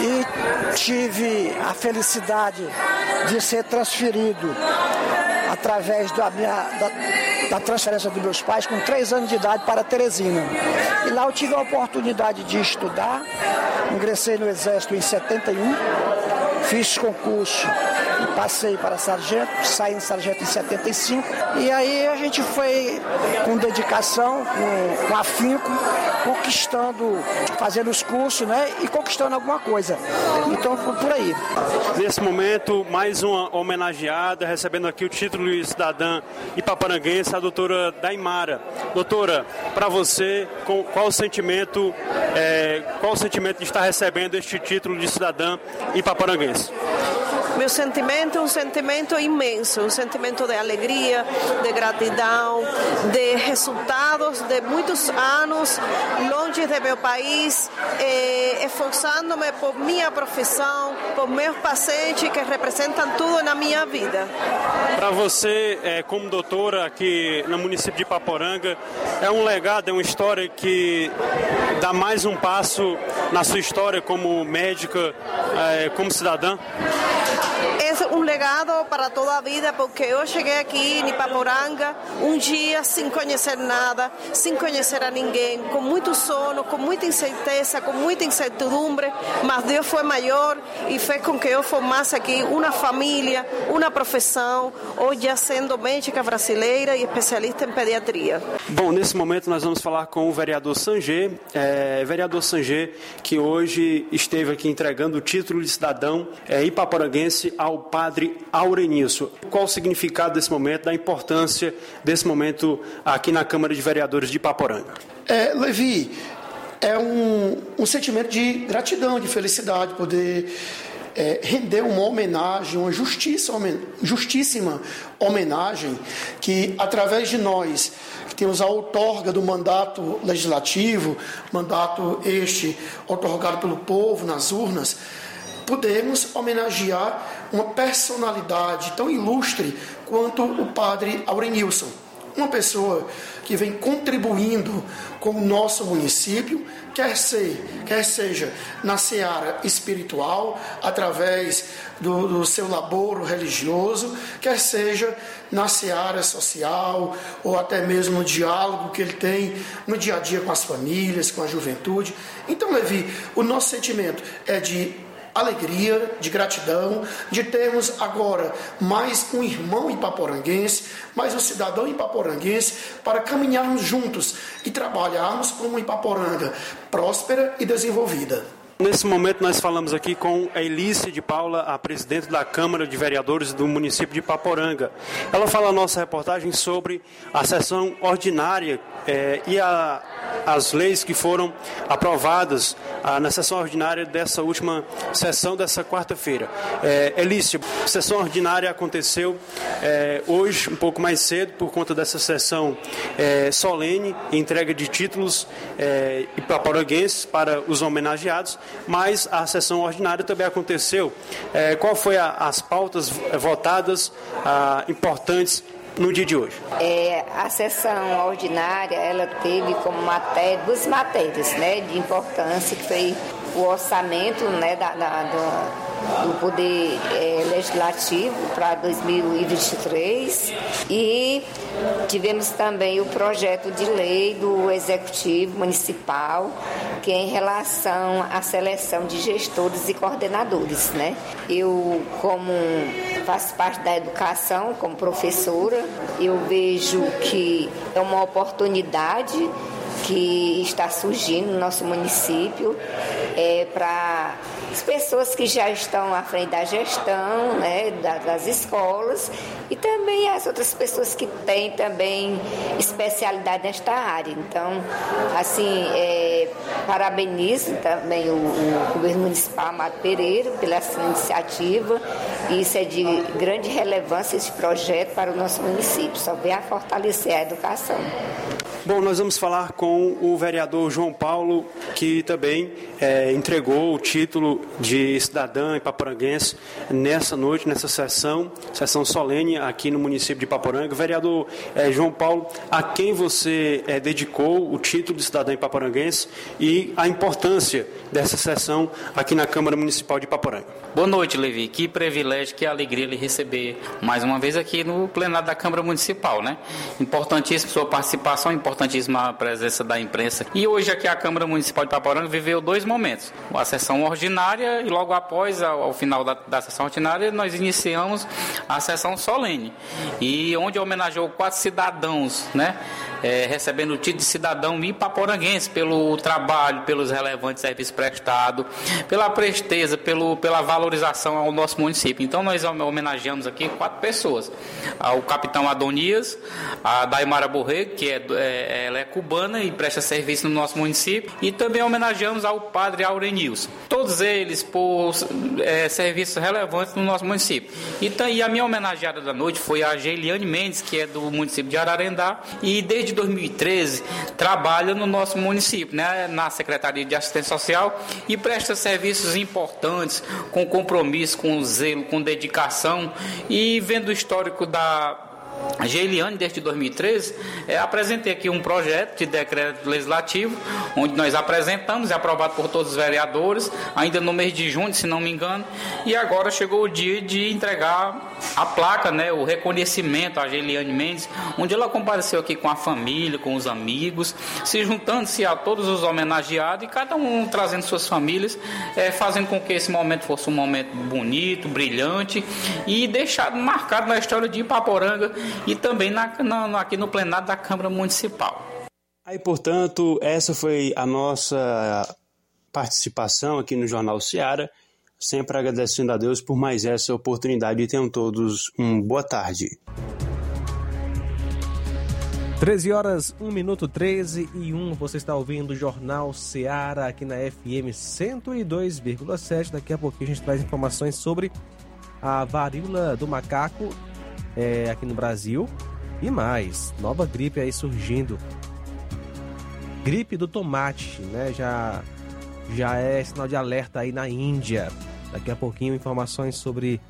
e tive a felicidade de ser transferido através da, minha, da, da, transferência dos meus pais com três anos de idade para Teresina. E lá eu tive a oportunidade de estudar, ingressei no Exército em 71, fiz concurso passei para sargento, saí em sargento em 75. E aí a gente foi com dedicação, com, com afinco, conquistando, fazendo os cursos, né? E conquistando alguma coisa. Então, por aí. Nesse momento, mais uma homenageada, recebendo aqui o título de cidadã ipaparanguense, a doutora Daimara. Doutora, para você, qual o sentimento, é, qual o sentimento de estar recebendo este título de cidadã ipaparanguense? Meu sentimento é um sentimento imenso, um sentimento de alegria, de gratidão, de resultados de muitos anos longe de meu país, eh, esforçando-me por minha profissão, por meus pacientes que representam tudo na minha vida. Para você, eh, como doutora aqui no município de Paporanga, é um legado, é uma história que dá mais um passo na sua história como médica, eh, como cidadã? É um legado para toda a vida, porque eu cheguei aqui em Ipaporanga um dia sem conhecer nada, sem conhecer a ninguém, com muito sono, com muita incerteza, com muita incertidumbre, mas Deus foi maior e fez com que eu formasse aqui uma família, uma profissão, hoje sendo médica brasileira e especialista em pediatria. Bom, nesse momento nós vamos falar com o vereador Sanger, é, vereador Sanger, que hoje esteve aqui entregando o título de cidadão é, ipaporanguense ao padre Aurenício. Qual o significado desse momento, da importância desse momento aqui na Câmara de Vereadores de Ipaporanga? É, Levi, é um, um sentimento de gratidão, de felicidade, poder é, render uma homenagem, uma justiça, justíssima homenagem, que através de nós, que temos a outorga do mandato legislativo, mandato este otorgado pelo povo nas urnas, podemos homenagear uma personalidade tão ilustre quanto o padre Aurenilson. Uma pessoa que vem contribuindo com o nosso município, quer, ser, quer seja na seara espiritual, através do, do seu laboro religioso, quer seja na seara social, ou até mesmo no diálogo que ele tem no dia a dia com as famílias, com a juventude. Então, Levi, o nosso sentimento é de alegria, de gratidão, de termos agora mais um irmão ipaporanguense, mais um cidadão ipaporanguense, para caminharmos juntos e trabalharmos uma Ipaporanga próspera e desenvolvida. Nesse momento nós falamos aqui com a Elícia de Paula, a presidente da Câmara de Vereadores do município de Paporanga. Ela fala a nossa reportagem sobre a sessão ordinária eh, e a, as leis que foram aprovadas ah, na sessão ordinária dessa última sessão dessa quarta-feira. Eh, Elícia, a sessão ordinária aconteceu eh, hoje, um pouco mais cedo, por conta dessa sessão solene, entrega de títulos eh, ipaporanguenses para os homenageados mas a sessão ordinária também aconteceu. É, qual foi a, as pautas votadas ah, importantes no dia de hoje? É, a sessão ordinária ela teve como matéria duas matérias né, de importância que foi o orçamento né, da, da, do, do Poder é, Legislativo para 2023 e tivemos também o projeto de lei do Executivo Municipal, que é em relação à seleção de gestores e coordenadores. Né? Eu, como faço parte da educação, como professora, eu vejo que é uma oportunidade que está surgindo no nosso município é, para as pessoas que já estão à frente da gestão né, das escolas e também as outras pessoas que têm também especialidade nesta área. Então, assim, é, parabenizo também o, o governo municipal Amado Pereira pela sua iniciativa. Isso é de grande relevância esse projeto para o nosso município, só vem a fortalecer a educação. Bom, nós vamos falar com o vereador João Paulo, que também é, entregou o título de cidadã ipaporanguense nessa noite, nessa sessão, sessão solene aqui no município de Ipaporanga. Vereador é, João Paulo, a quem você é, dedicou o título de cidadã ipaporanguense e a importância dessa sessão aqui na Câmara Municipal de Ipaporanga? Boa noite, Levi. Que privilégio, que alegria lhe receber mais uma vez aqui no plenário da Câmara Municipal, né? Importantíssima sua participação, importantíssima a presença da imprensa. E hoje aqui a Câmara Municipal de Paporanga viveu dois momentos. A sessão ordinária e logo após, ao final da, da, sessão ordinária, nós iniciamos a sessão solene. E onde homenageou quatro cidadãos, né? É, recebendo o título de cidadão ipaporanguense pelo trabalho, pelos relevantes serviços prestados, pela presteza, pelo, pela valorização ao nosso município. Então nós homenageamos aqui quatro pessoas. O capitão Adonias, a Daimara Borrego, que é, é, ela é cubana e presta serviço no nosso município, e também homenageamos ao padre Aurenilson. Todos eles por é, serviços relevantes no nosso município. E, e a minha homenageada da noite foi a Geiliane Mendes, que é do município de Ararendá, e desde 2013 trabalha no nosso município, né, na Secretaria de Assistência Social e presta serviços importantes, com compromisso, com zelo, com dedicação. E vendo o histórico da Geiliane, desde 2013, é, apresentei aqui um projeto de decreto legislativo, onde nós apresentamos, é aprovado por todos os vereadores, ainda no mês de junho, se não me engano, e agora chegou o dia de entregar a placa, né, o reconhecimento a Geiliane Mendes, onde ela compareceu aqui com a família, com os amigos, se juntando-se a todos os homenageados e cada um trazendo suas famílias, é, fazendo com que esse momento fosse um momento bonito, brilhante e deixado marcado na história de Ipaporanga e também na, na, aqui no plenário da Câmara Municipal. Aí, portanto, essa foi a nossa participação aqui no Jornal Seara, sempre agradecendo a Deus por mais essa oportunidade e tenham todos uma boa tarde. 13 horas, 1 minuto 13 e 1. Você está ouvindo o Jornal Seara aqui na FM 102,7. Daqui a pouquinho a gente traz informações sobre a varíola do macaco é, aqui no Brasil. E mais, nova gripe aí surgindo. Gripe do tomate, né? Já, já é sinal de alerta aí na Índia. Daqui a pouquinho informações sobre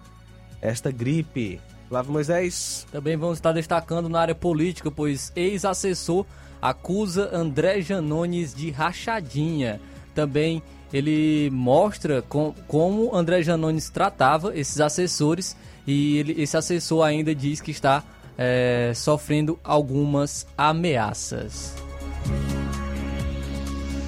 esta gripe. Flávio Moisés. Também vamos estar destacando na área política, pois ex-assessor acusa André Janones de rachadinha. Também ele mostra com, como André Janones tratava esses assessores e ele, esse assessor ainda diz que está é, sofrendo algumas ameaças.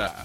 Yeah.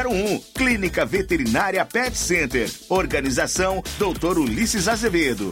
981658401. Clínica Veterinária Pet Center. Organização Dr. Ulisses Azevedo.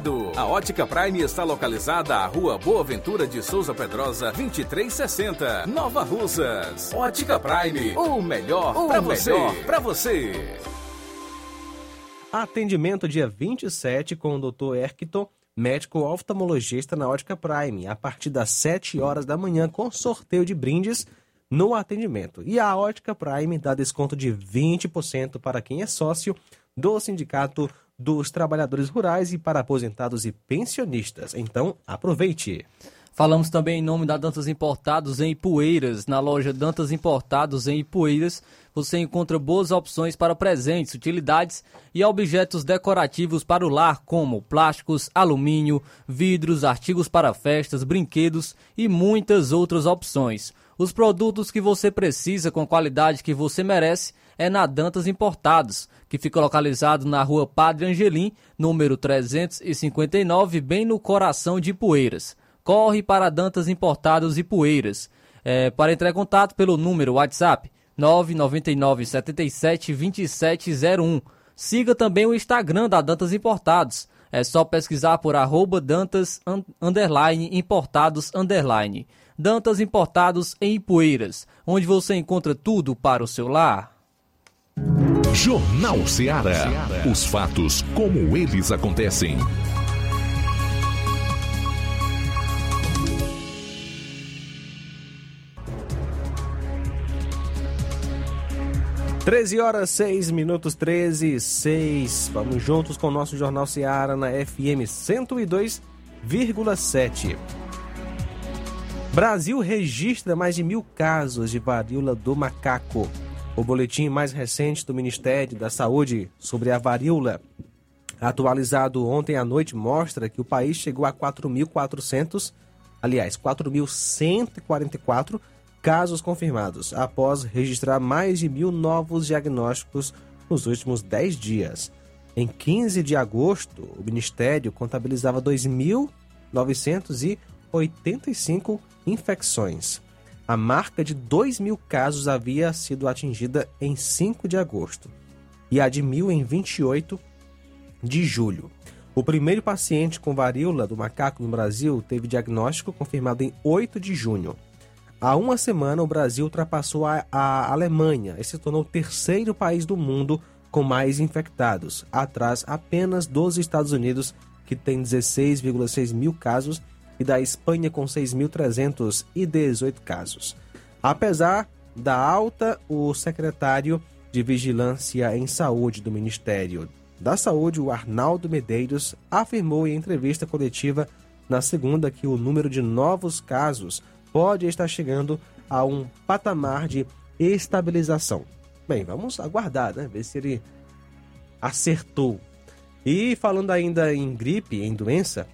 A Ótica Prime está localizada à Rua Boa Ventura de Souza Pedrosa, 2360, Nova Russas. Ótica Prime, o melhor para você. Para você. Atendimento dia 27 com o Dr. Erkton, médico oftalmologista na Ótica Prime, a partir das 7 horas da manhã com sorteio de brindes no atendimento. E a Ótica Prime dá desconto de 20% para quem é sócio do Sindicato dos Trabalhadores Rurais e para aposentados e pensionistas. Então, aproveite! Falamos também em nome da Dantas Importados em Ipueiras. Na loja Dantas Importados em Ipueiras, você encontra boas opções para presentes, utilidades e objetos decorativos para o lar, como plásticos, alumínio, vidros, artigos para festas, brinquedos e muitas outras opções. Os produtos que você precisa com a qualidade que você merece é na Dantas Importados, que fica localizado na rua Padre Angelim, número 359, bem no coração de Poeiras. Corre para Dantas Importados e Poeiras. É, para entrar em contato pelo número WhatsApp 999 77 2701. Siga também o Instagram da Dantas Importados. É só pesquisar por arroba Dantas underline, Importados underline. Dantas Importados em Ipueiras, onde você encontra tudo para o seu lar. Jornal Ceará. Os fatos como eles acontecem. 13 horas 6 minutos 13 6. Vamos juntos com o nosso Jornal Seara na FM 102,7. Brasil registra mais de mil casos de varíola do macaco. O boletim mais recente do Ministério da Saúde sobre a varíola, atualizado ontem à noite, mostra que o país chegou a 4.400, aliás, 4.144 casos confirmados, após registrar mais de mil novos diagnósticos nos últimos 10 dias. Em 15 de agosto, o Ministério contabilizava 2.985 infecções. A marca de 2 mil casos havia sido atingida em 5 de agosto e a de mil em 28 de julho. O primeiro paciente com varíola do macaco no Brasil teve diagnóstico confirmado em 8 de junho. Há uma semana, o Brasil ultrapassou a, a Alemanha e se tornou o terceiro país do mundo com mais infectados, atrás apenas dos Estados Unidos, que tem 16,6 mil casos, e da Espanha, com 6.318 casos. Apesar da alta, o secretário de Vigilância em Saúde do Ministério da Saúde, o Arnaldo Medeiros, afirmou em entrevista coletiva na segunda que o número de novos casos pode estar chegando a um patamar de estabilização. Bem, vamos aguardar, né? Ver se ele acertou. E falando ainda em gripe, em doença.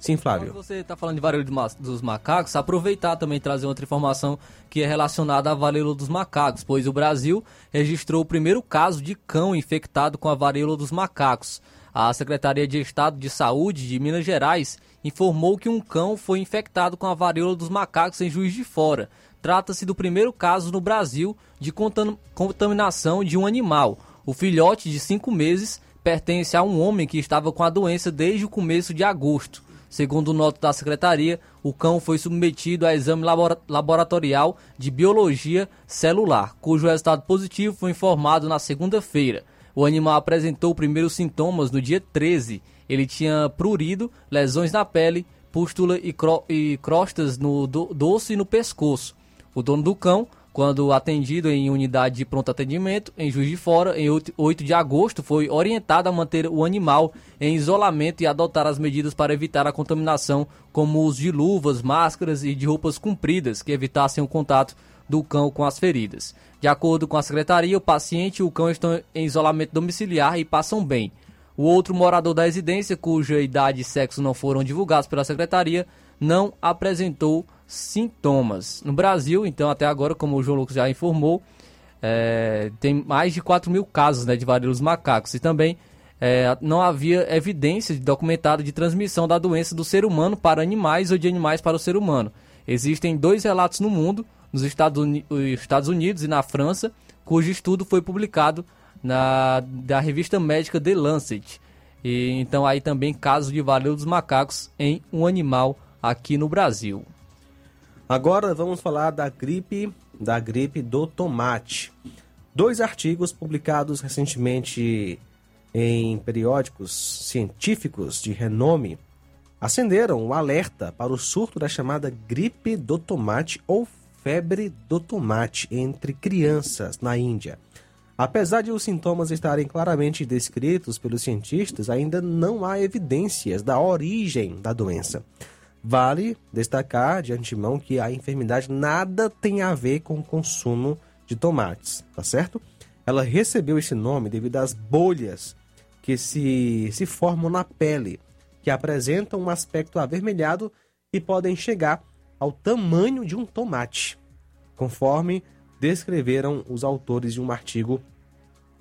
Sim, Flávio. Quando você está falando de varíola dos macacos, aproveitar também trazer outra informação que é relacionada à varíola dos macacos, pois o Brasil registrou o primeiro caso de cão infectado com a varíola dos macacos. A Secretaria de Estado de Saúde de Minas Gerais informou que um cão foi infectado com a varíola dos macacos em Juiz de Fora. Trata-se do primeiro caso no Brasil de contaminação de um animal. O filhote de cinco meses pertence a um homem que estava com a doença desde o começo de agosto. Segundo nota da secretaria, o cão foi submetido a exame laboratorial de biologia celular, cujo resultado positivo foi informado na segunda-feira. O animal apresentou primeiros sintomas no dia 13 ele tinha prurido, lesões na pele, pústula e, cro crostas no do dorso e no pescoço. O dono do cão, quando atendido em unidade de pronto atendimento em Juiz de Fora, em 8 de agosto, foi orientado a manter o animal em isolamento e adotar as medidas para evitar a contaminação, como o uso de luvas, máscaras e de roupas compridas que evitassem o contato do cão com as feridas. De acordo com a secretaria, o paciente e o cão estão em isolamento domiciliar e passam bem. O outro morador da residência, cuja idade e sexo não foram divulgados pela secretaria, não apresentou sintomas. No Brasil, então, até agora, como o João Lucas já informou, é, tem mais de 4 mil casos né, de varíola dos macacos e também é, não havia evidência documentada de transmissão da doença do ser humano para animais ou de animais para o ser humano. Existem dois relatos no mundo, nos Estados Unidos e na França, cujo estudo foi publicado na, da revista médica The Lancet. E, então aí também caso de varíola dos macacos em um animal aqui no Brasil. Agora vamos falar da gripe, da gripe do tomate. Dois artigos publicados recentemente em periódicos científicos de renome acenderam o alerta para o surto da chamada gripe do tomate ou febre do tomate entre crianças na Índia. Apesar de os sintomas estarem claramente descritos pelos cientistas, ainda não há evidências da origem da doença. Vale destacar de antemão que a enfermidade nada tem a ver com o consumo de tomates, tá certo? Ela recebeu esse nome devido às bolhas que se, se formam na pele, que apresentam um aspecto avermelhado e podem chegar ao tamanho de um tomate, conforme descreveram os autores de um artigo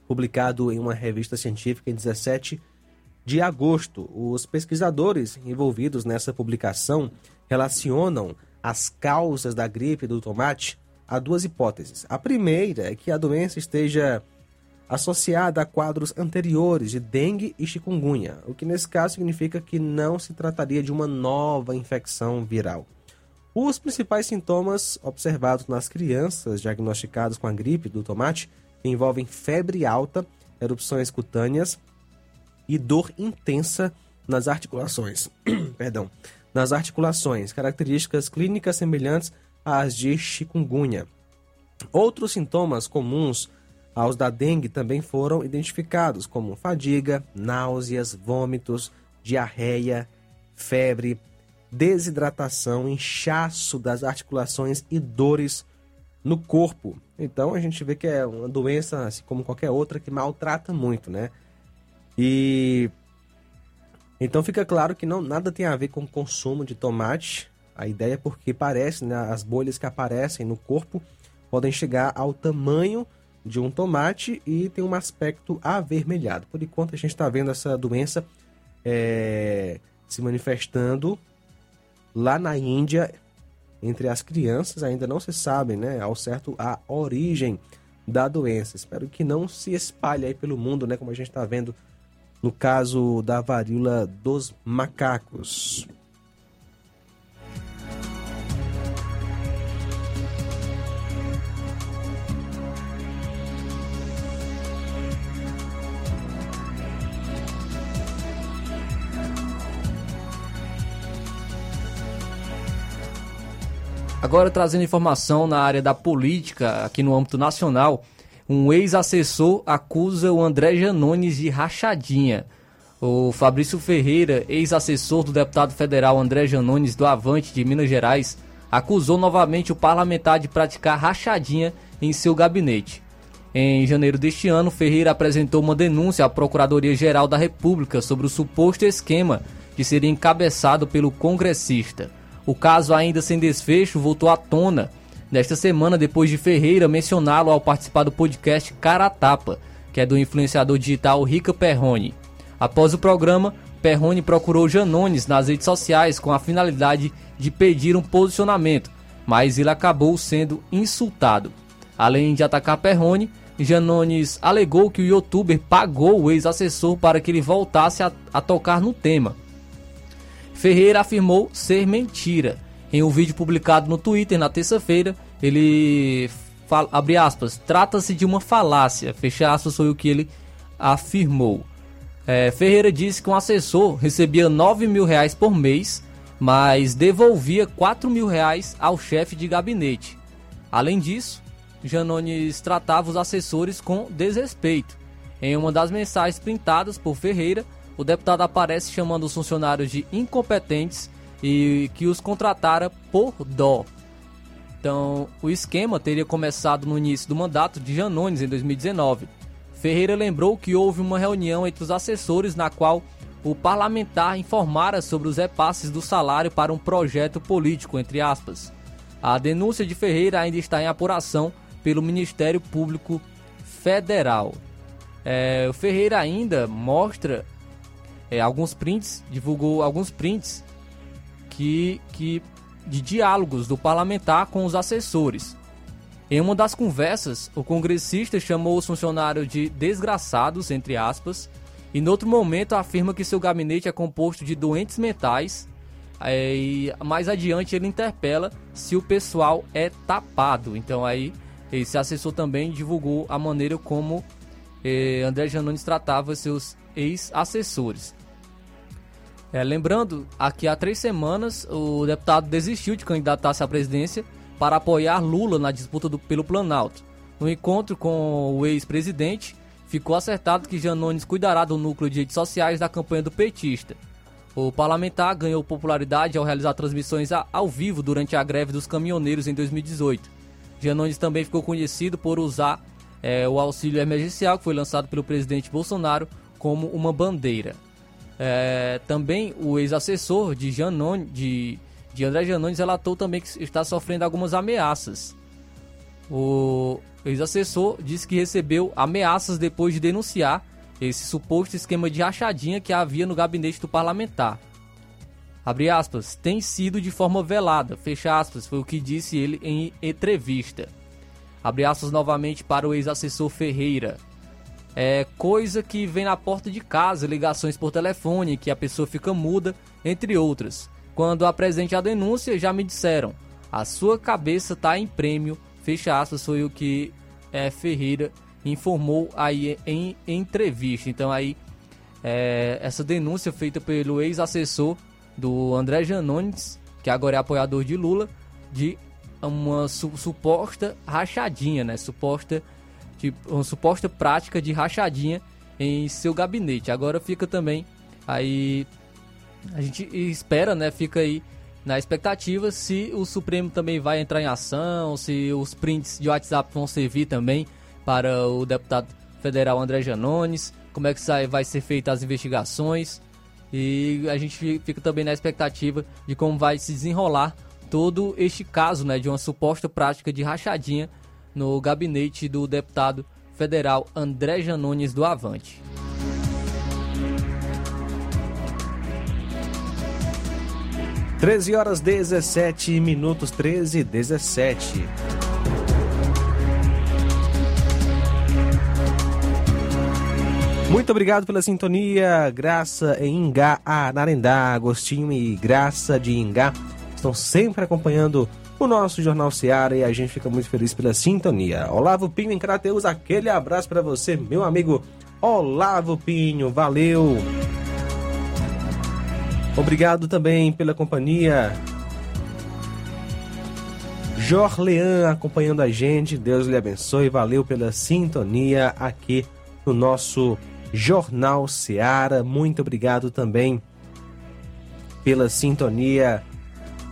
publicado em uma revista científica em 17 de agosto. Os pesquisadores envolvidos nessa publicação relacionam as causas da gripe do tomate a duas hipóteses. A primeira é que a doença esteja associada a quadros anteriores de dengue e chikungunya, o que nesse caso significa que não se trataria de uma nova infecção viral. Os principais sintomas observados nas crianças diagnosticadas com a gripe do tomate envolvem febre alta, erupções cutâneas e dor intensa nas articulações. Perdão, nas articulações, características clínicas semelhantes às de chikungunya. Outros sintomas comuns aos da dengue também foram identificados, como fadiga, náuseas, vômitos, diarreia, febre, desidratação, inchaço das articulações e dores no corpo. Então a gente vê que é uma doença, assim como qualquer outra, que maltrata muito, né? E então fica claro que não nada tem a ver com o consumo de tomate. A ideia é porque parece, né, as bolhas que aparecem no corpo podem chegar ao tamanho de um tomate e tem um aspecto avermelhado. Por enquanto a gente está vendo essa doença é, se manifestando lá na Índia entre as crianças. Ainda não se sabe, né, ao certo a origem da doença. Espero que não se espalhe aí pelo mundo, né, como a gente está vendo no caso da varíola dos macacos. Agora trazendo informação na área da política, aqui no âmbito nacional, um ex-assessor acusa o André Janones de rachadinha. O Fabrício Ferreira, ex-assessor do deputado federal André Janones do Avante de Minas Gerais, acusou novamente o parlamentar de praticar rachadinha em seu gabinete. Em janeiro deste ano, Ferreira apresentou uma denúncia à Procuradoria-Geral da República sobre o suposto esquema que seria encabeçado pelo congressista. O caso, ainda sem desfecho, voltou à tona nesta semana depois de Ferreira mencioná-lo ao participar do podcast Cara Tapa, que é do influenciador digital Rica Perrone. Após o programa, Perrone procurou Janones nas redes sociais com a finalidade de pedir um posicionamento, mas ele acabou sendo insultado. Além de atacar Perrone, Janones alegou que o youtuber pagou o ex-assessor para que ele voltasse a, a tocar no tema. Ferreira afirmou ser mentira. Em um vídeo publicado no Twitter na terça-feira, ele fala, abre aspas, trata-se de uma falácia, fecha aspas foi o que ele afirmou. É, Ferreira disse que um assessor recebia 9 mil reais por mês, mas devolvia 4 mil reais ao chefe de gabinete. Além disso, Janones tratava os assessores com desrespeito. Em uma das mensagens printadas por Ferreira, o deputado aparece chamando os funcionários de incompetentes e que os contratara por dó. Então, o esquema teria começado no início do mandato de Janones em 2019. Ferreira lembrou que houve uma reunião entre os assessores na qual o parlamentar informara sobre os repasses do salário para um projeto político, entre aspas. A denúncia de Ferreira ainda está em apuração pelo Ministério Público Federal. É, o Ferreira ainda mostra é, alguns prints, divulgou alguns prints que, que de diálogos do parlamentar com os assessores. Em uma das conversas, o congressista chamou os funcionários de desgraçados, entre aspas, e no outro momento afirma que seu gabinete é composto de doentes mentais. É, e mais adiante ele interpela se o pessoal é tapado. Então aí esse assessor também divulgou a maneira como eh, André Janones tratava seus ex-assessores. É, lembrando, aqui há três semanas o deputado desistiu de candidatar-se à presidência para apoiar Lula na disputa do, pelo Planalto. No encontro com o ex-presidente, ficou acertado que Janones cuidará do núcleo de redes sociais da campanha do petista. O parlamentar ganhou popularidade ao realizar transmissões ao vivo durante a greve dos caminhoneiros em 2018. Janones também ficou conhecido por usar é, o auxílio emergencial que foi lançado pelo presidente Bolsonaro como uma bandeira. É, também o ex-assessor de, Janone, de, de André Janones relatou também que está sofrendo algumas ameaças. O ex-assessor disse que recebeu ameaças depois de denunciar esse suposto esquema de rachadinha que havia no gabinete do parlamentar. Abre aspas, tem sido de forma velada, fecha aspas, foi o que disse ele em entrevista. Abre aspas novamente para o ex-assessor Ferreira é, coisa que vem na porta de casa, ligações por telefone, que a pessoa fica muda, entre outras. Quando apresente a denúncia, já me disseram: a sua cabeça está em prêmio. Fecha aspas, foi o que é, Ferreira informou aí em, em entrevista. Então aí é, essa denúncia feita pelo ex-assessor do André Janones, que agora é apoiador de Lula, de uma su suposta rachadinha, né? Suposta de uma suposta prática de rachadinha em seu gabinete. Agora fica também aí a gente espera, né? Fica aí na expectativa se o Supremo também vai entrar em ação, se os prints de WhatsApp vão servir também para o deputado federal André Janones, como é que vai ser feitas as investigações. E a gente fica também na expectativa de como vai se desenrolar todo este caso né, de uma suposta prática de rachadinha no gabinete do deputado federal André Janones do Avante. Treze horas 17 minutos, 13 e 17. Muito obrigado pela sintonia. Graça em Ingá, Ararendá, Agostinho e Graça de Ingá estão sempre acompanhando o nosso Jornal Seara e a gente fica muito feliz pela sintonia. Olavo Pinho em Crateus, aquele abraço para você, meu amigo Olavo Pinho. Valeu! Obrigado também pela companhia. Jorlean acompanhando a gente, Deus lhe abençoe, valeu pela sintonia aqui no nosso Jornal Seara. Muito obrigado também pela sintonia.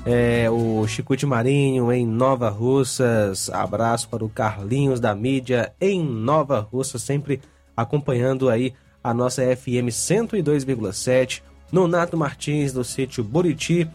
É, o Chicute Marinho em Nova Russas. Abraço para o Carlinhos da mídia em Nova Russa, sempre acompanhando aí a nossa FM 102,7. Nonato Martins do sítio Buriti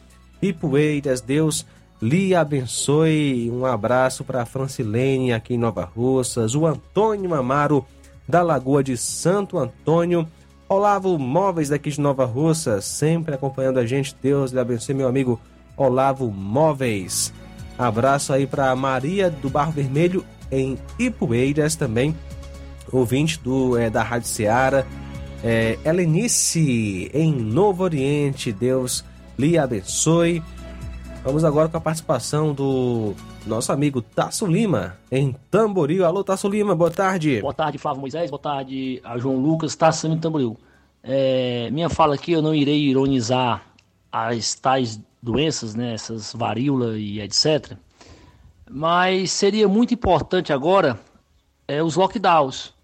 e Poeiras. Deus lhe abençoe. Um abraço para a Francilene aqui em Nova Russas. O Antônio Amaro da Lagoa de Santo Antônio. Olavo Móveis daqui de Nova Russa, sempre acompanhando a gente. Deus lhe abençoe, meu amigo Olavo Móveis. Abraço aí para Maria do Barro Vermelho em Ipueiras também, ouvinte do, é, da Rádio Seara. É, Helenice em Novo Oriente, Deus lhe abençoe. Vamos agora com a participação do nosso amigo Tasso Lima, em Tamboril. Alô, Tasso Lima, boa tarde. Boa tarde, Flávio Moisés, boa tarde a João Lucas, Tasso Lima Tamboril. É, minha fala aqui, eu não irei ironizar as tais doenças, né, essas varíola e etc. Mas seria muito importante agora é, os lockdowns.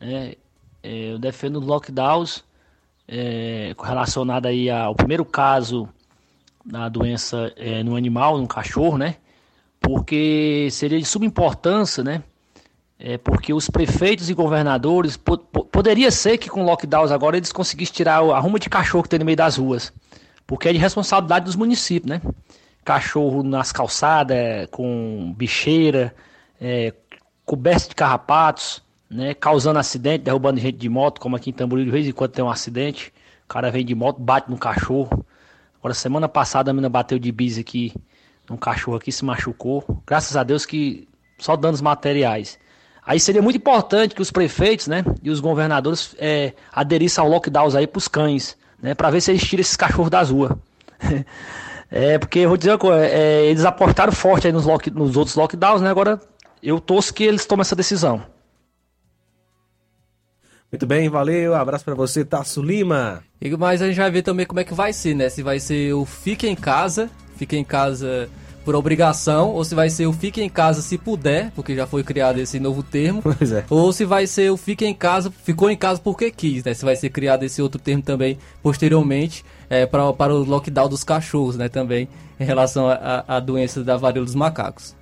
É, é, eu defendo os lockdowns é, relacionado aí ao primeiro caso da doença é, no animal, no cachorro, né? porque seria de suma importância, né? É porque os prefeitos e governadores po poderia ser que com lockdowns agora eles conseguissem tirar a ruma de cachorro que tem no meio das ruas, porque é de responsabilidade dos municípios, né? Cachorro nas calçadas, com bicheira, é, coberto de carrapatos, né? Causando acidente, derrubando gente de moto, como aqui em Tamboril de vez em quando tem um acidente, o cara vem de moto, bate no cachorro. Agora semana passada a menina bateu de bis aqui um cachorro aqui se machucou. Graças a Deus que só danos materiais. Aí seria muito importante que os prefeitos, né, e os governadores é, aderissem ao lockdown aí pros cães, né, para ver se eles tiram esses cachorros das ruas. é, porque eu vou dizer uma coisa, é, eles apostaram forte aí nos, lock, nos outros lockdowns, né, agora eu torço que eles tomem essa decisão. Muito bem, valeu, abraço para você, Tasso Lima. E, mas a gente vai ver também como é que vai ser, né, se vai ser o fique em casa, fique em casa por obrigação, ou se vai ser o fique em casa se puder, porque já foi criado esse novo termo, é. ou se vai ser o fique em casa, ficou em casa porque quis, né? Se vai ser criado esse outro termo também posteriormente é, pra, para o lockdown dos cachorros, né? Também em relação à doença da varíola dos macacos.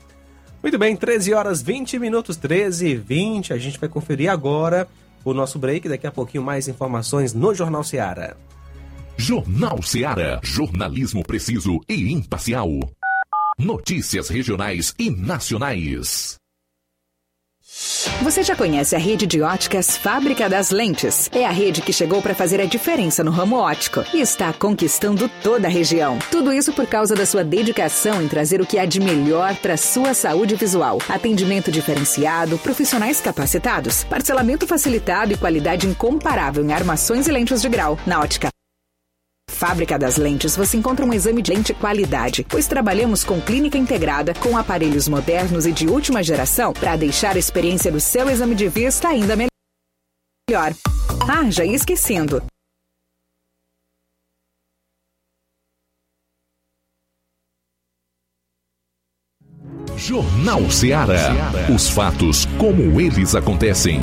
Muito bem, 13 horas 20 minutos, 13 e 20. A gente vai conferir agora o nosso break. Daqui a pouquinho mais informações no Jornal Seara. Jornal Seara. Jornalismo preciso e imparcial. Notícias regionais e nacionais. Você já conhece a rede de óticas Fábrica das Lentes? É a rede que chegou para fazer a diferença no ramo óptico e está conquistando toda a região. Tudo isso por causa da sua dedicação em trazer o que há de melhor para sua saúde visual. Atendimento diferenciado, profissionais capacitados, parcelamento facilitado e qualidade incomparável em armações e lentes de grau. Na ótica Fábrica das Lentes você encontra um exame de lente qualidade, pois trabalhamos com clínica integrada, com aparelhos modernos e de última geração para deixar a experiência do seu exame de vista ainda melhor. Ah, já ia esquecendo. Jornal Ceará. Os fatos como eles acontecem.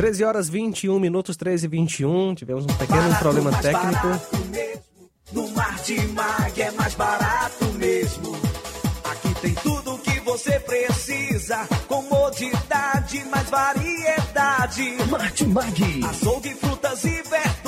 13 horas 21 minutos, 13 e 21. Tivemos um pequeno Barato, problema técnico. mesmo. No Martimag é mais barato mesmo. Aqui tem tudo o que você precisa. Comodidade, mais variedade. Martimag. Açougue, frutas e verduras.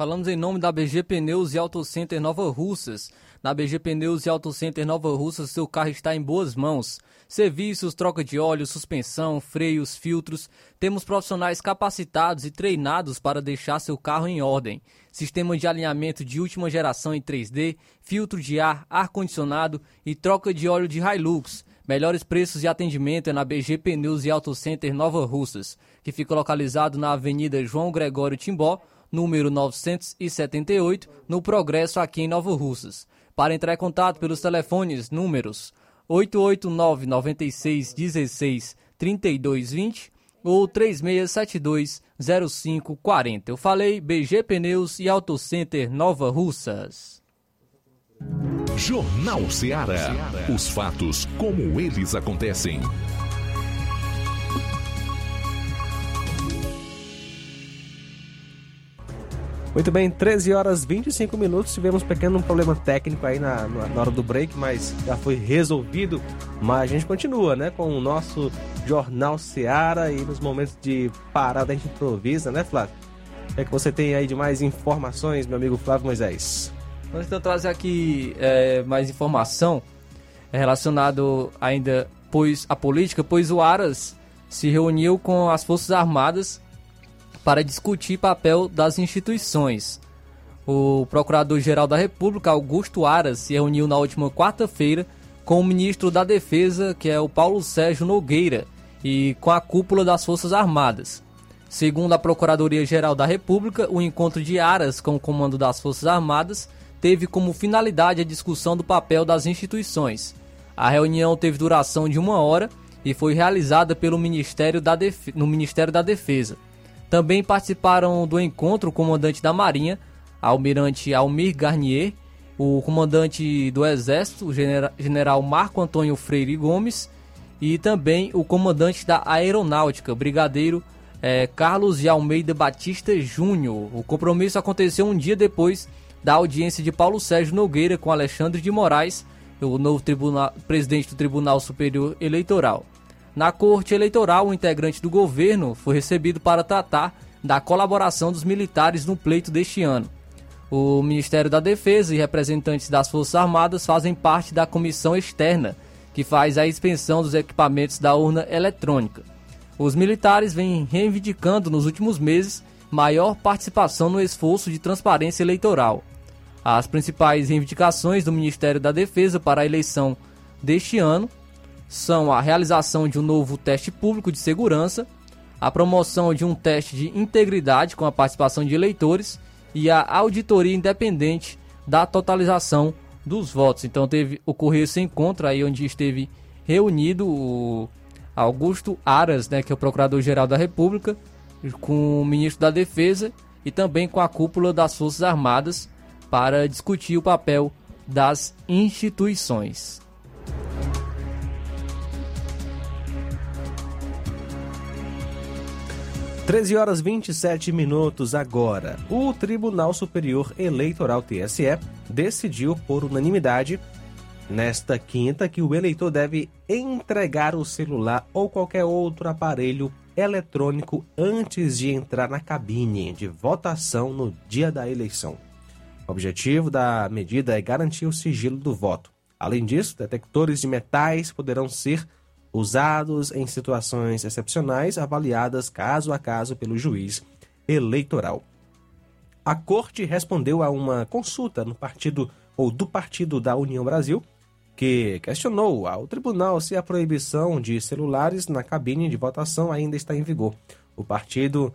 Falamos em nome da BG Pneus e Auto Center Nova Russas. Na BG Pneus e Auto Center Nova Russas, seu carro está em boas mãos. Serviços, troca de óleo, suspensão, freios, filtros. Temos profissionais capacitados e treinados para deixar seu carro em ordem. Sistema de alinhamento de última geração em 3D, filtro de ar, ar-condicionado e troca de óleo de Hilux. Melhores preços e atendimento é na BG Pneus e Auto Center Nova Russas, que fica localizado na Avenida João Gregório Timbó, número 978, no Progresso aqui em Nova Russas. Para entrar em contato pelos telefones números 889 96 16 3220 ou 3672 0540. Eu falei BG Pneus e Auto Center Nova Russas. Jornal Ceará. Os fatos como eles acontecem. Muito bem, 13 horas 25 minutos. Tivemos um pequeno problema técnico aí na, na, hora do break, mas já foi resolvido. Mas a gente continua, né, com o nosso Jornal Seara e nos momentos de parada a gente improvisa, né, Flávio? O que é que você tem aí de mais informações, meu amigo Flávio Moisés? Vamos então trazer aqui é, mais informação relacionado ainda pois a política, pois o Aras se reuniu com as Forças Armadas para discutir papel das instituições. O Procurador-Geral da República, Augusto Aras, se reuniu na última quarta-feira com o ministro da Defesa, que é o Paulo Sérgio Nogueira, e com a cúpula das Forças Armadas. Segundo a Procuradoria-Geral da República, o encontro de Aras com o comando das Forças Armadas teve como finalidade a discussão do papel das instituições. A reunião teve duração de uma hora e foi realizada pelo Ministério da no Ministério da Defesa. Também participaram do encontro o comandante da Marinha, almirante Almir Garnier, o comandante do Exército, o general Marco Antônio Freire Gomes, e também o comandante da Aeronáutica, brigadeiro eh, Carlos de Almeida Batista Júnior. O compromisso aconteceu um dia depois da audiência de Paulo Sérgio Nogueira com Alexandre de Moraes, o novo tribunal, presidente do Tribunal Superior Eleitoral. Na Corte Eleitoral, o integrante do governo foi recebido para tratar da colaboração dos militares no pleito deste ano. O Ministério da Defesa e representantes das Forças Armadas fazem parte da comissão externa que faz a expensão dos equipamentos da urna eletrônica. Os militares vêm reivindicando nos últimos meses maior participação no esforço de transparência eleitoral. As principais reivindicações do Ministério da Defesa para a eleição deste ano são a realização de um novo teste público de segurança, a promoção de um teste de integridade com a participação de eleitores e a auditoria independente da totalização dos votos. Então teve ocorreu esse encontro aí onde esteve reunido o Augusto Aras, né, que é o Procurador-Geral da República, com o Ministro da Defesa e também com a cúpula das Forças Armadas para discutir o papel das instituições. 13 horas 27 minutos agora. O Tribunal Superior Eleitoral TSE decidiu por unanimidade nesta quinta que o eleitor deve entregar o celular ou qualquer outro aparelho eletrônico antes de entrar na cabine de votação no dia da eleição. O objetivo da medida é garantir o sigilo do voto. Além disso, detectores de metais poderão ser usados em situações excepcionais avaliadas caso a caso pelo juiz eleitoral. A corte respondeu a uma consulta no partido ou do Partido da União Brasil, que questionou ao tribunal se a proibição de celulares na cabine de votação ainda está em vigor. O partido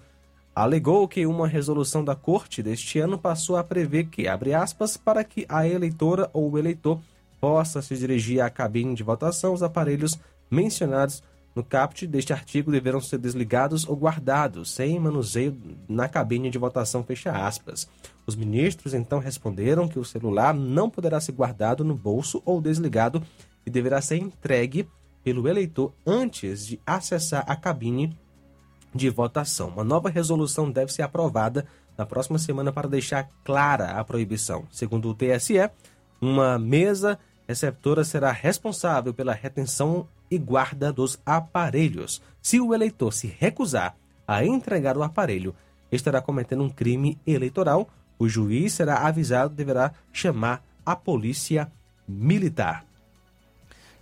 alegou que uma resolução da corte deste ano passou a prever que, abre aspas, para que a eleitora ou o eleitor possa se dirigir à cabine de votação, os aparelhos mencionados no caput deste artigo deverão ser desligados ou guardados, sem manuseio na cabine de votação, fecha aspas. Os ministros então responderam que o celular não poderá ser guardado no bolso ou desligado e deverá ser entregue pelo eleitor antes de acessar a cabine de votação. Uma nova resolução deve ser aprovada na próxima semana para deixar clara a proibição. Segundo o TSE, uma mesa receptora será responsável pela retenção e guarda dos aparelhos. Se o eleitor se recusar a entregar o aparelho, estará cometendo um crime eleitoral. O juiz será avisado e deverá chamar a polícia militar.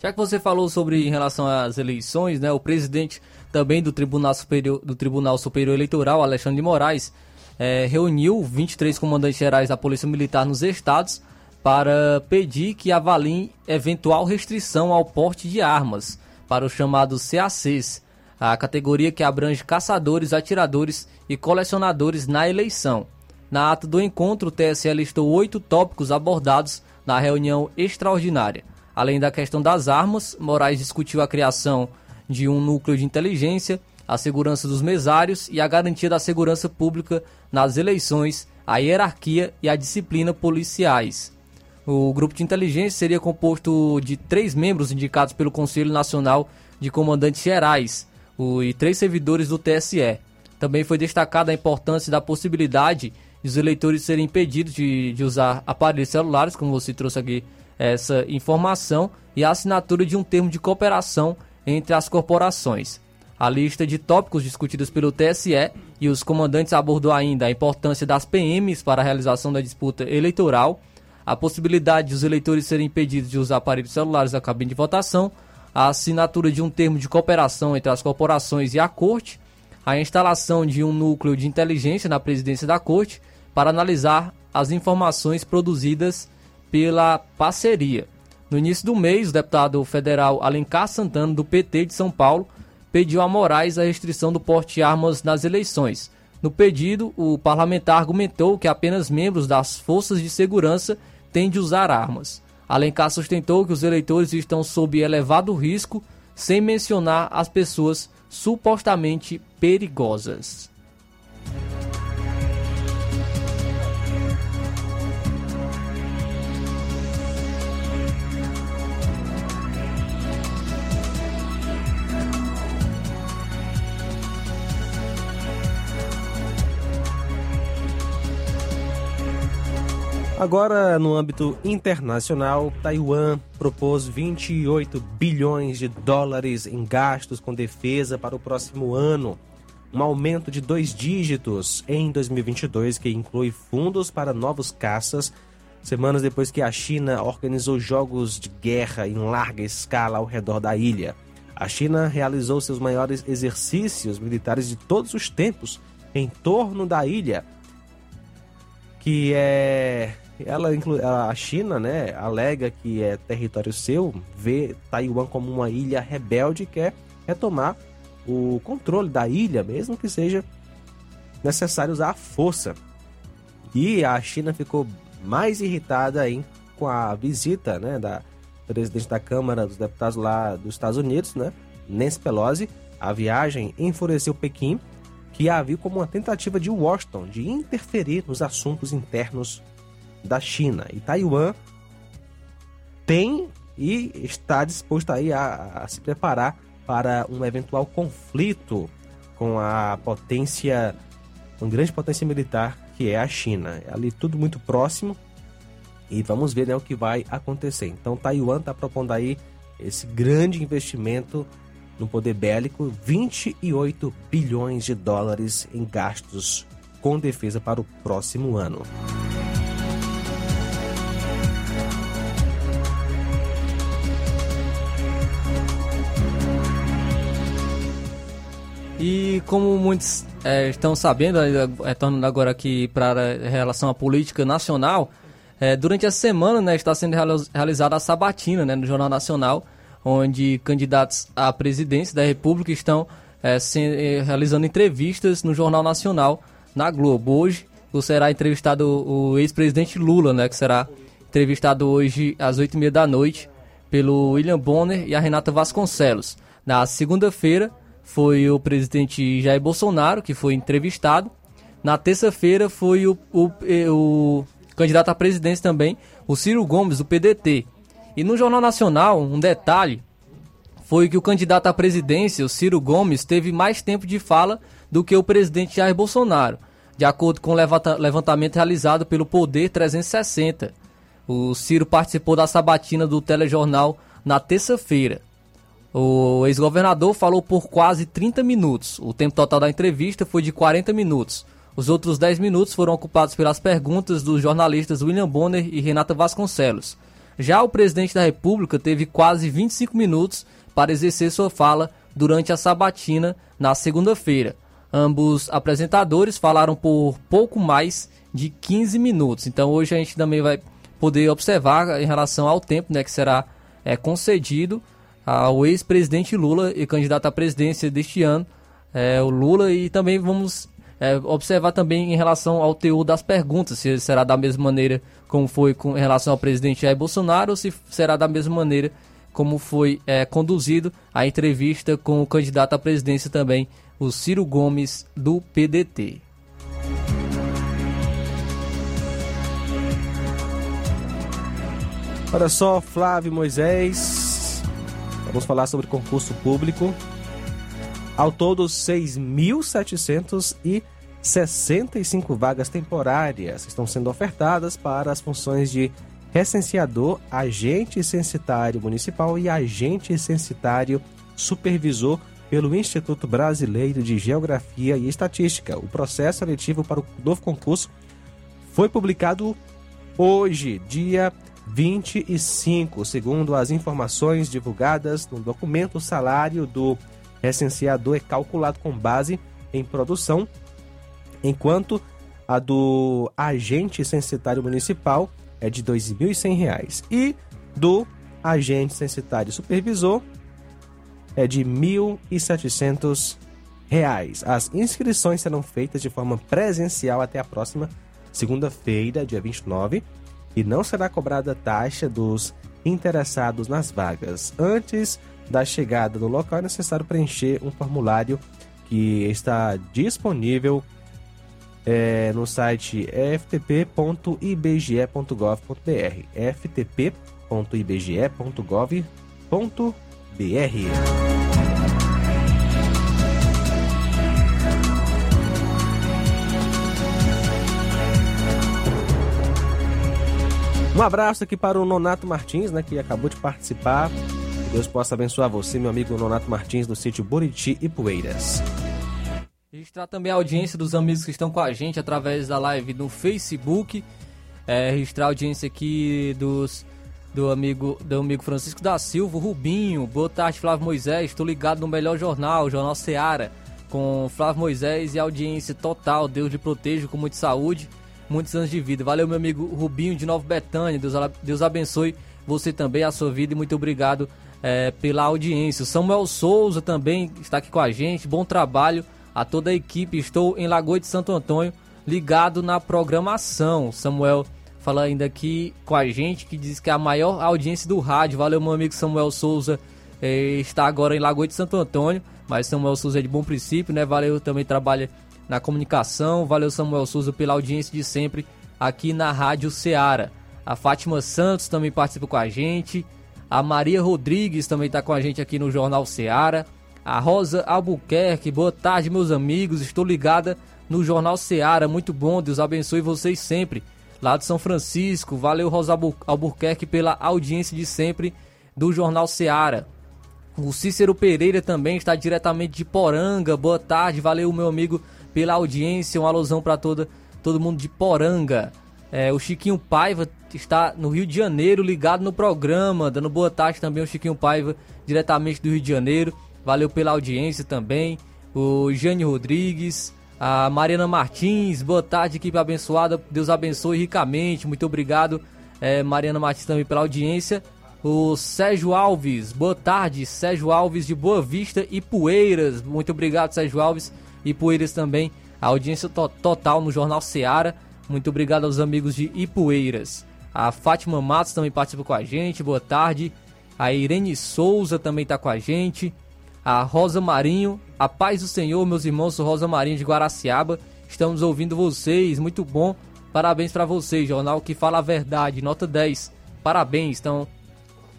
Já que você falou sobre em relação às eleições, né, o presidente também do Tribunal Superior, do Tribunal Superior Eleitoral, Alexandre de Moraes, é, reuniu 23 comandantes gerais da Polícia Militar nos estados para pedir que avaliem eventual restrição ao porte de armas para os chamados CACs, a categoria que abrange caçadores, atiradores e colecionadores na eleição. Na ata do encontro, o TSE listou oito tópicos abordados na reunião extraordinária. Além da questão das armas, Moraes discutiu a criação de um núcleo de inteligência, a segurança dos mesários e a garantia da segurança pública nas eleições, a hierarquia e a disciplina policiais. O grupo de inteligência seria composto de três membros indicados pelo Conselho Nacional de Comandantes Gerais o, e três servidores do TSE. Também foi destacada a importância da possibilidade de os eleitores serem impedidos de, de usar aparelhos celulares, como você trouxe aqui essa informação, e a assinatura de um termo de cooperação entre as corporações. A lista de tópicos discutidos pelo TSE e os comandantes abordou ainda a importância das PMs para a realização da disputa eleitoral a possibilidade de os eleitores serem impedidos de usar aparelhos celulares na cabine de votação, a assinatura de um termo de cooperação entre as corporações e a Corte, a instalação de um núcleo de inteligência na presidência da Corte para analisar as informações produzidas pela parceria. No início do mês, o deputado federal Alencar Santana, do PT de São Paulo, pediu a Moraes a restrição do porte de armas nas eleições. No pedido, o parlamentar argumentou que apenas membros das forças de segurança tem de usar armas. Alencar sustentou que os eleitores estão sob elevado risco, sem mencionar as pessoas supostamente perigosas. Agora, no âmbito internacional, Taiwan propôs 28 bilhões de dólares em gastos com defesa para o próximo ano. um aumento de dois dígitos em 2022, que inclui fundos para novos caças, semanas depois que a China organizou jogos de guerra em larga escala ao redor da ilha. A China realizou seus maiores exercícios militares de todos os tempos em torno da ilha, que é ela a China, né, alega que é território seu, vê Taiwan como uma ilha rebelde e quer retomar o controle da ilha, mesmo que seja necessário usar a força. E a China ficou mais irritada em, com a visita né, da presidente da Câmara dos Deputados lá dos Estados Unidos, né, Nancy Pelosi. A viagem enfureceu Pequim, que a viu como uma tentativa de Washington de interferir nos assuntos internos da China. E Taiwan tem e está disposto aí a, a se preparar para um eventual conflito com a potência, uma grande potência militar que é a China. É ali tudo muito próximo e vamos ver né, o que vai acontecer. Então Taiwan está propondo aí esse grande investimento no poder bélico, 28 bilhões de dólares em gastos com defesa para o próximo ano. E como muitos é, estão sabendo, retornando agora aqui para relação à política nacional, é, durante a semana né, está sendo realizada a sabatina né, no Jornal Nacional, onde candidatos à presidência da República estão é, se, realizando entrevistas no Jornal Nacional, na Globo. Hoje será entrevistado o ex-presidente Lula, né, que será entrevistado hoje às oito e meia da noite pelo William Bonner e a Renata Vasconcelos. Na segunda-feira, foi o presidente Jair Bolsonaro, que foi entrevistado. Na terça-feira foi o, o, o, candidato à presidência também, o Ciro Gomes, do PDT. E no Jornal Nacional, um detalhe foi que o candidato à presidência, o Ciro Gomes, teve mais tempo de fala do que o presidente Jair Bolsonaro, de acordo com o levantamento realizado pelo Poder 360. O Ciro participou da sabatina do telejornal na terça-feira. O ex-governador falou por quase 30 minutos. O tempo total da entrevista foi de 40 minutos. Os outros 10 minutos foram ocupados pelas perguntas dos jornalistas William Bonner e Renata Vasconcelos. Já o presidente da República teve quase 25 minutos para exercer sua fala durante a sabatina na segunda-feira. Ambos apresentadores falaram por pouco mais de 15 minutos. Então hoje a gente também vai poder observar em relação ao tempo né, que será é, concedido ao ex-presidente Lula e candidato à presidência deste ano, é, o Lula, e também vamos é, observar também em relação ao teor das perguntas, se será da mesma maneira como foi com em relação ao presidente Jair Bolsonaro ou se será da mesma maneira como foi é, conduzido a entrevista com o candidato à presidência também, o Ciro Gomes, do PDT. Olha só, Flávio Moisés, Vamos falar sobre concurso público. Ao todo, 6.765 vagas temporárias estão sendo ofertadas para as funções de recenseador, agente censitário municipal e agente censitário supervisor pelo Instituto Brasileiro de Geografia e Estatística. O processo seletivo para o novo concurso foi publicado hoje, dia 25. Segundo as informações divulgadas no documento, o salário do recenseador é calculado com base em produção, enquanto a do agente censitário municipal é de R$ 2.100 e do agente censitário supervisor é de R$ 1.700. As inscrições serão feitas de forma presencial até a próxima segunda-feira, dia 29, e não será cobrada taxa dos interessados nas vagas. Antes da chegada no local é necessário preencher um formulário que está disponível é, no site ftp.ibge.gov.br ftp.ibge.gov.br Um abraço aqui para o Nonato Martins, né, que acabou de participar. Que Deus possa abençoar você, meu amigo Nonato Martins, do sítio Buriti e Poeiras. Registrar também a audiência dos amigos que estão com a gente através da live no Facebook. É, registrar a audiência aqui dos do amigo do amigo Francisco da Silva, Rubinho. Boa tarde, Flávio Moisés. Estou ligado no melhor jornal, Jornal Seara, com Flávio Moisés e audiência total. Deus lhe proteja com muita saúde, muitos anos de vida. Valeu, meu amigo Rubinho de Nova Betânia. Deus, Deus abençoe você também, a sua vida e muito obrigado é, pela audiência. Samuel Souza também está aqui com a gente. Bom trabalho a toda a equipe. Estou em Lagoa de Santo Antônio, ligado na programação. Samuel fala ainda aqui com a gente que diz que é a maior audiência do rádio. Valeu, meu amigo Samuel Souza. É, está agora em Lagoa de Santo Antônio, mas Samuel Souza é de bom princípio, né? Valeu, também trabalha na comunicação. Valeu, Samuel Souza, pela audiência de sempre aqui na Rádio Ceará. A Fátima Santos também participa com a gente. A Maria Rodrigues também está com a gente aqui no Jornal Ceará. A Rosa Albuquerque, boa tarde, meus amigos. Estou ligada no Jornal Ceará. Muito bom, Deus abençoe vocês sempre lá de São Francisco. Valeu, Rosa Albuquerque, pela audiência de sempre do Jornal Seara. O Cícero Pereira também está diretamente de Poranga. Boa tarde, valeu, meu amigo, pela audiência. Um alusão para toda todo mundo de Poranga. É, o Chiquinho Paiva está no Rio de Janeiro, ligado no programa. Dando boa tarde também ao Chiquinho Paiva, diretamente do Rio de Janeiro. Valeu pela audiência também. O Jane Rodrigues, a Mariana Martins, boa tarde, equipe abençoada. Deus abençoe ricamente. Muito obrigado, é, Mariana Martins, também pela audiência. O Sérgio Alves, boa tarde, Sérgio Alves de Boa Vista e Poeiras. Muito obrigado, Sérgio Alves Poeiras também. A audiência to total no Jornal Seara. Muito obrigado aos amigos de Ipueiras. A Fátima Matos também participa com a gente. Boa tarde. A Irene Souza também está com a gente a Rosa Marinho. A paz do Senhor, meus irmãos, sou Rosa Marinho de Guaraciaba. Estamos ouvindo vocês, muito bom. Parabéns para vocês, jornal que fala a verdade, nota 10. Parabéns, então,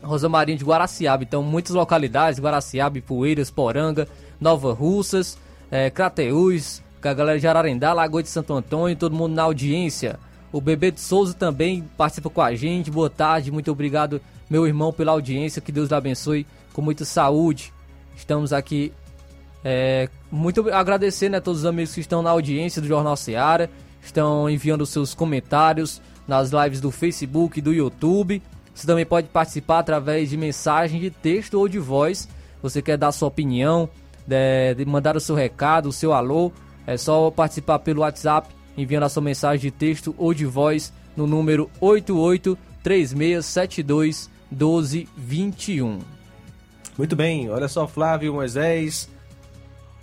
Rosa Marinho de Guaraciaba. Então, muitas localidades, Guaraciaba, Poeiras, Poranga, Nova Russas, é, Crateús, com a galera de Ararendá, Lagoa de Santo Antônio, todo mundo na audiência. O Bebê de Souza também participa com a gente. Boa tarde, muito obrigado, meu irmão, pela audiência. Que Deus lhe abençoe com muita saúde. Estamos aqui é, muito agradecer né, a todos os amigos que estão na audiência do Jornal Seara, estão enviando seus comentários nas lives do Facebook e do YouTube. Você também pode participar através de mensagem de texto ou de voz. Você quer dar sua opinião, de, de mandar o seu recado, o seu alô, é só participar pelo WhatsApp, enviando a sua mensagem de texto ou de voz no número 883672 1221. Muito bem, olha só, Flávio Moisés.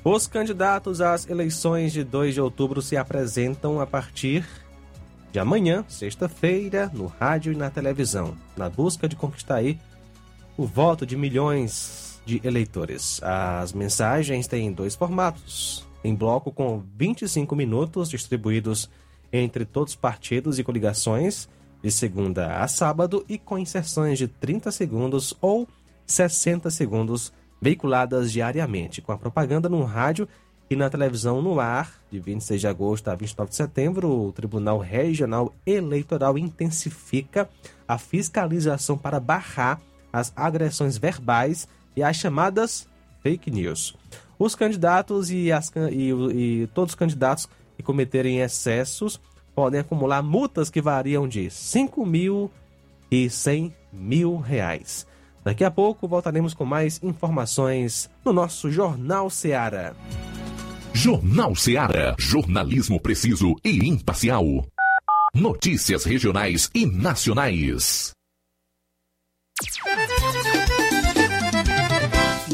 Os candidatos às eleições de 2 de outubro se apresentam a partir de amanhã, sexta-feira, no rádio e na televisão, na busca de conquistar aí o voto de milhões de eleitores. As mensagens têm dois formatos: em bloco com 25 minutos distribuídos entre todos os partidos e coligações, de segunda a sábado, e com inserções de 30 segundos ou 60 segundos veiculadas diariamente, com a propaganda no rádio e na televisão no ar. De 26 de agosto a 29 de setembro, o Tribunal Regional Eleitoral intensifica a fiscalização para barrar as agressões verbais e as chamadas fake news. Os candidatos e, as, e, e todos os candidatos que cometerem excessos podem acumular multas que variam de 5 mil e 100 mil reais. Daqui a pouco voltaremos com mais informações no nosso Jornal Seara. Jornal Seara. Jornalismo preciso e imparcial. Notícias regionais e nacionais.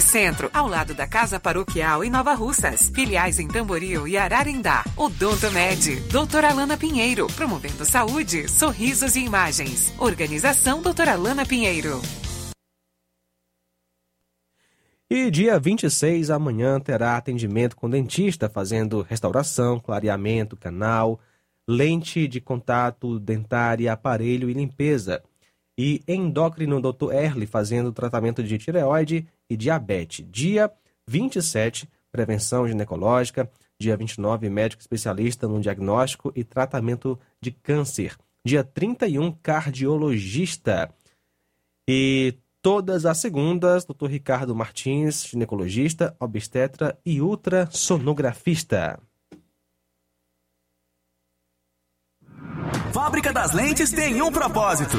Centro, ao lado da Casa Paroquial em Nova Russas. Filiais em Tamboril e Ararindá. Odonto Med, doutora Alana Pinheiro, promovendo saúde, sorrisos e imagens. Organização doutora Alana Pinheiro. E dia 26, amanhã, terá atendimento com dentista fazendo restauração, clareamento, canal, lente de contato dentária, aparelho e limpeza. E endócrino Dr. Erle fazendo tratamento de tireoide e diabetes. Dia 27, prevenção ginecológica. Dia 29, médico especialista no diagnóstico e tratamento de câncer. Dia 31, cardiologista. E todas as segundas, Dr. Ricardo Martins, ginecologista, obstetra e ultrassonografista. Fábrica das Lentes tem um propósito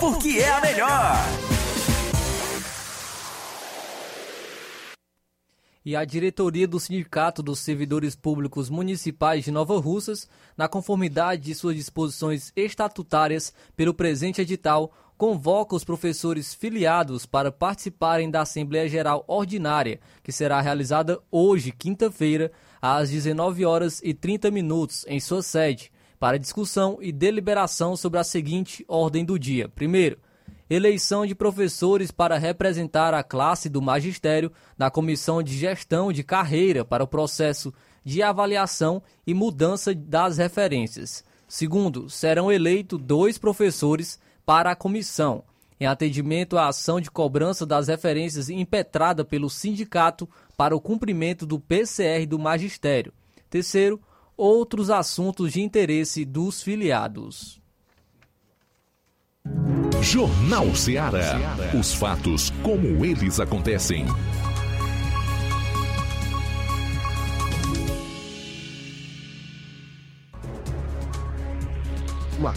porque é a melhor. E a diretoria do Sindicato dos Servidores Públicos Municipais de Nova Russas, na conformidade de suas disposições estatutárias pelo presente edital, convoca os professores filiados para participarem da Assembleia Geral Ordinária, que será realizada hoje, quinta-feira, às 19 horas e 30 minutos, em sua sede, para discussão e deliberação sobre a seguinte ordem do dia. Primeiro, eleição de professores para representar a classe do magistério na Comissão de Gestão de Carreira para o processo de avaliação e mudança das referências. Segundo, serão eleitos dois professores para a comissão, em atendimento à ação de cobrança das referências impetrada pelo sindicato para o cumprimento do PCR do magistério. Terceiro, outros assuntos de interesse dos filiados. Jornal Ceará. Os fatos como eles acontecem. Vamos lá.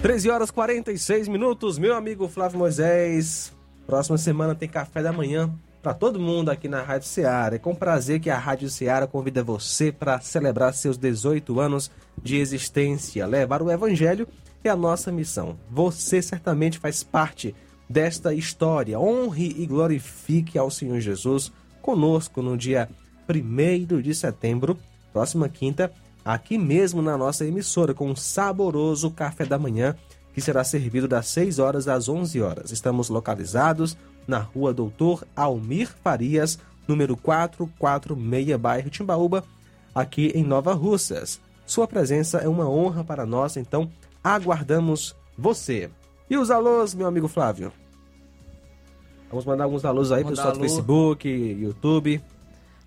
13 horas 46 minutos, meu amigo Flávio Moisés. Próxima semana tem café da manhã para todo mundo aqui na Rádio Ceará. É com prazer que a Rádio Ceará convida você para celebrar seus 18 anos de existência. Levar o Evangelho é a nossa missão. Você certamente faz parte desta história. Honre e glorifique ao Senhor Jesus conosco no dia 1 de setembro, próxima quinta, aqui mesmo na nossa emissora, com um saboroso café da manhã que será servido das 6 horas às 11 horas. Estamos localizados na rua Doutor Almir Farias, número 446, bairro Timbaúba, aqui em Nova Russas. Sua presença é uma honra para nós, então aguardamos você. E os alôs, meu amigo Flávio? Vamos mandar alguns alôs aí, Mandar pessoal do. Facebook, YouTube.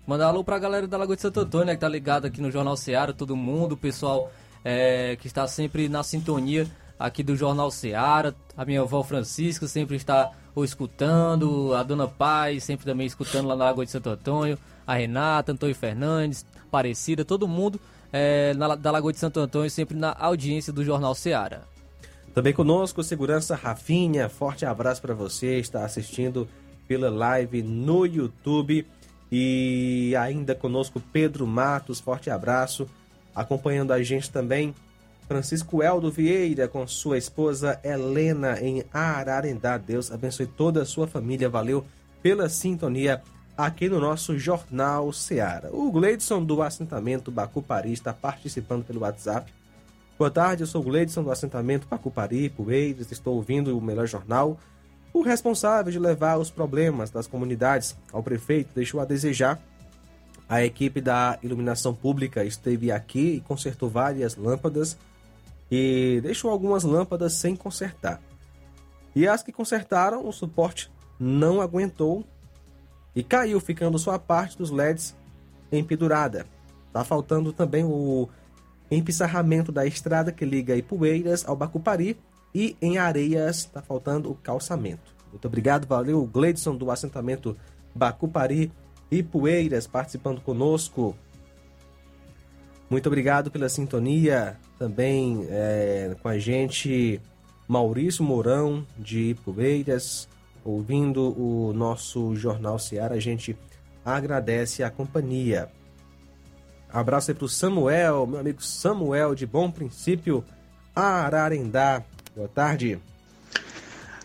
Mandar alô pra galera da Lagoa de Santo Antônio, né, que tá ligado aqui no Jornal Seara, todo mundo, o pessoal é, que está sempre na sintonia aqui do Jornal Seara, a minha avó Francisca sempre está o escutando, a Dona Paz sempre também escutando lá na Lagoa de Santo Antônio, a Renata, Antônio Fernandes, Aparecida, todo mundo é, na- da Lagoa de Santo Antônio sempre na audiência do Jornal Seara. Também conosco, segurança Rafinha. Forte abraço para você. Está assistindo pela live no YouTube. E ainda conosco, Pedro Matos. Forte abraço. Acompanhando a gente também, Francisco Eldo Vieira com sua esposa Helena em Ararendá. Deus abençoe toda a sua família. Valeu pela sintonia aqui no nosso Jornal Seara. O Gleidson do assentamento Bacupari está participando pelo WhatsApp. Boa tarde, eu sou o Gleidson do assentamento Pacupari, Poeiras, estou ouvindo o Melhor Jornal. O responsável de levar os problemas das comunidades ao prefeito deixou a desejar. A equipe da iluminação pública esteve aqui e consertou várias lâmpadas e deixou algumas lâmpadas sem consertar. E as que consertaram, o suporte não aguentou e caiu, ficando só a parte dos LEDs empedurada. Tá faltando também o empissarramento da estrada que liga Ipueiras ao Bacupari e em Areias está faltando o calçamento. Muito obrigado, valeu Gleidson do assentamento Bacupari e Poeiras participando conosco. Muito obrigado pela sintonia. Também é, com a gente Maurício Mourão de Ipueiras, ouvindo o nosso Jornal Seara. A gente agradece a companhia. Abraço aí pro Samuel, meu amigo Samuel de Bom Princípio, Ararendá. Boa tarde.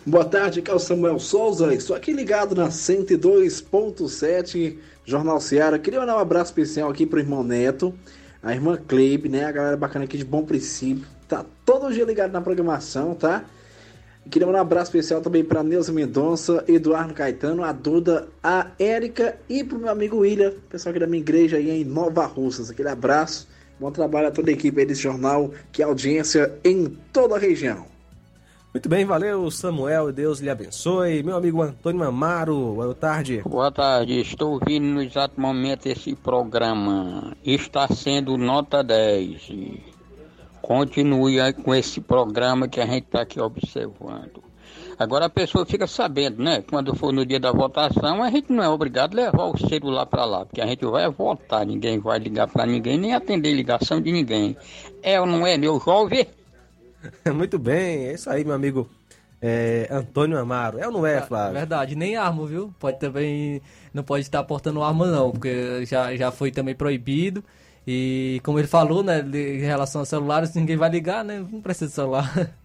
Boa tarde, aqui é o Samuel Souza. Estou aqui ligado na 102.7 Jornal Seara. Queria mandar um abraço especial aqui pro irmão Neto, a irmã Cleib, né? A galera bacana aqui de Bom Princípio. Tá todo dia ligado na programação, tá? Queria mandar um abraço especial também para Neuza Mendonça, Eduardo Caetano, a Duda, a Érica e pro meu amigo William, pessoal aqui da minha igreja aí em Nova Russas. Aquele abraço, bom trabalho a toda a equipe aí desse jornal, que é audiência em toda a região. Muito bem, valeu Samuel, Deus lhe abençoe. Meu amigo Antônio Amaro, boa tarde. Boa tarde, estou ouvindo no exato momento esse programa. Está sendo nota 10. E Continue aí com esse programa que a gente está aqui observando. Agora a pessoa fica sabendo, né? Quando for no dia da votação, a gente não é obrigado a levar o celular para lá, porque a gente vai votar, ninguém vai ligar para ninguém, nem atender ligação de ninguém. É ou não é, meu jovem? Muito bem, é isso aí, meu amigo é, Antônio Amaro. É ou não é, Flávio? Verdade, nem arma, viu? Pode também. Não pode estar portando arma, não, porque já, já foi também proibido. E como ele falou, né, em relação a celulares, ninguém vai ligar, né? Não precisa de celular.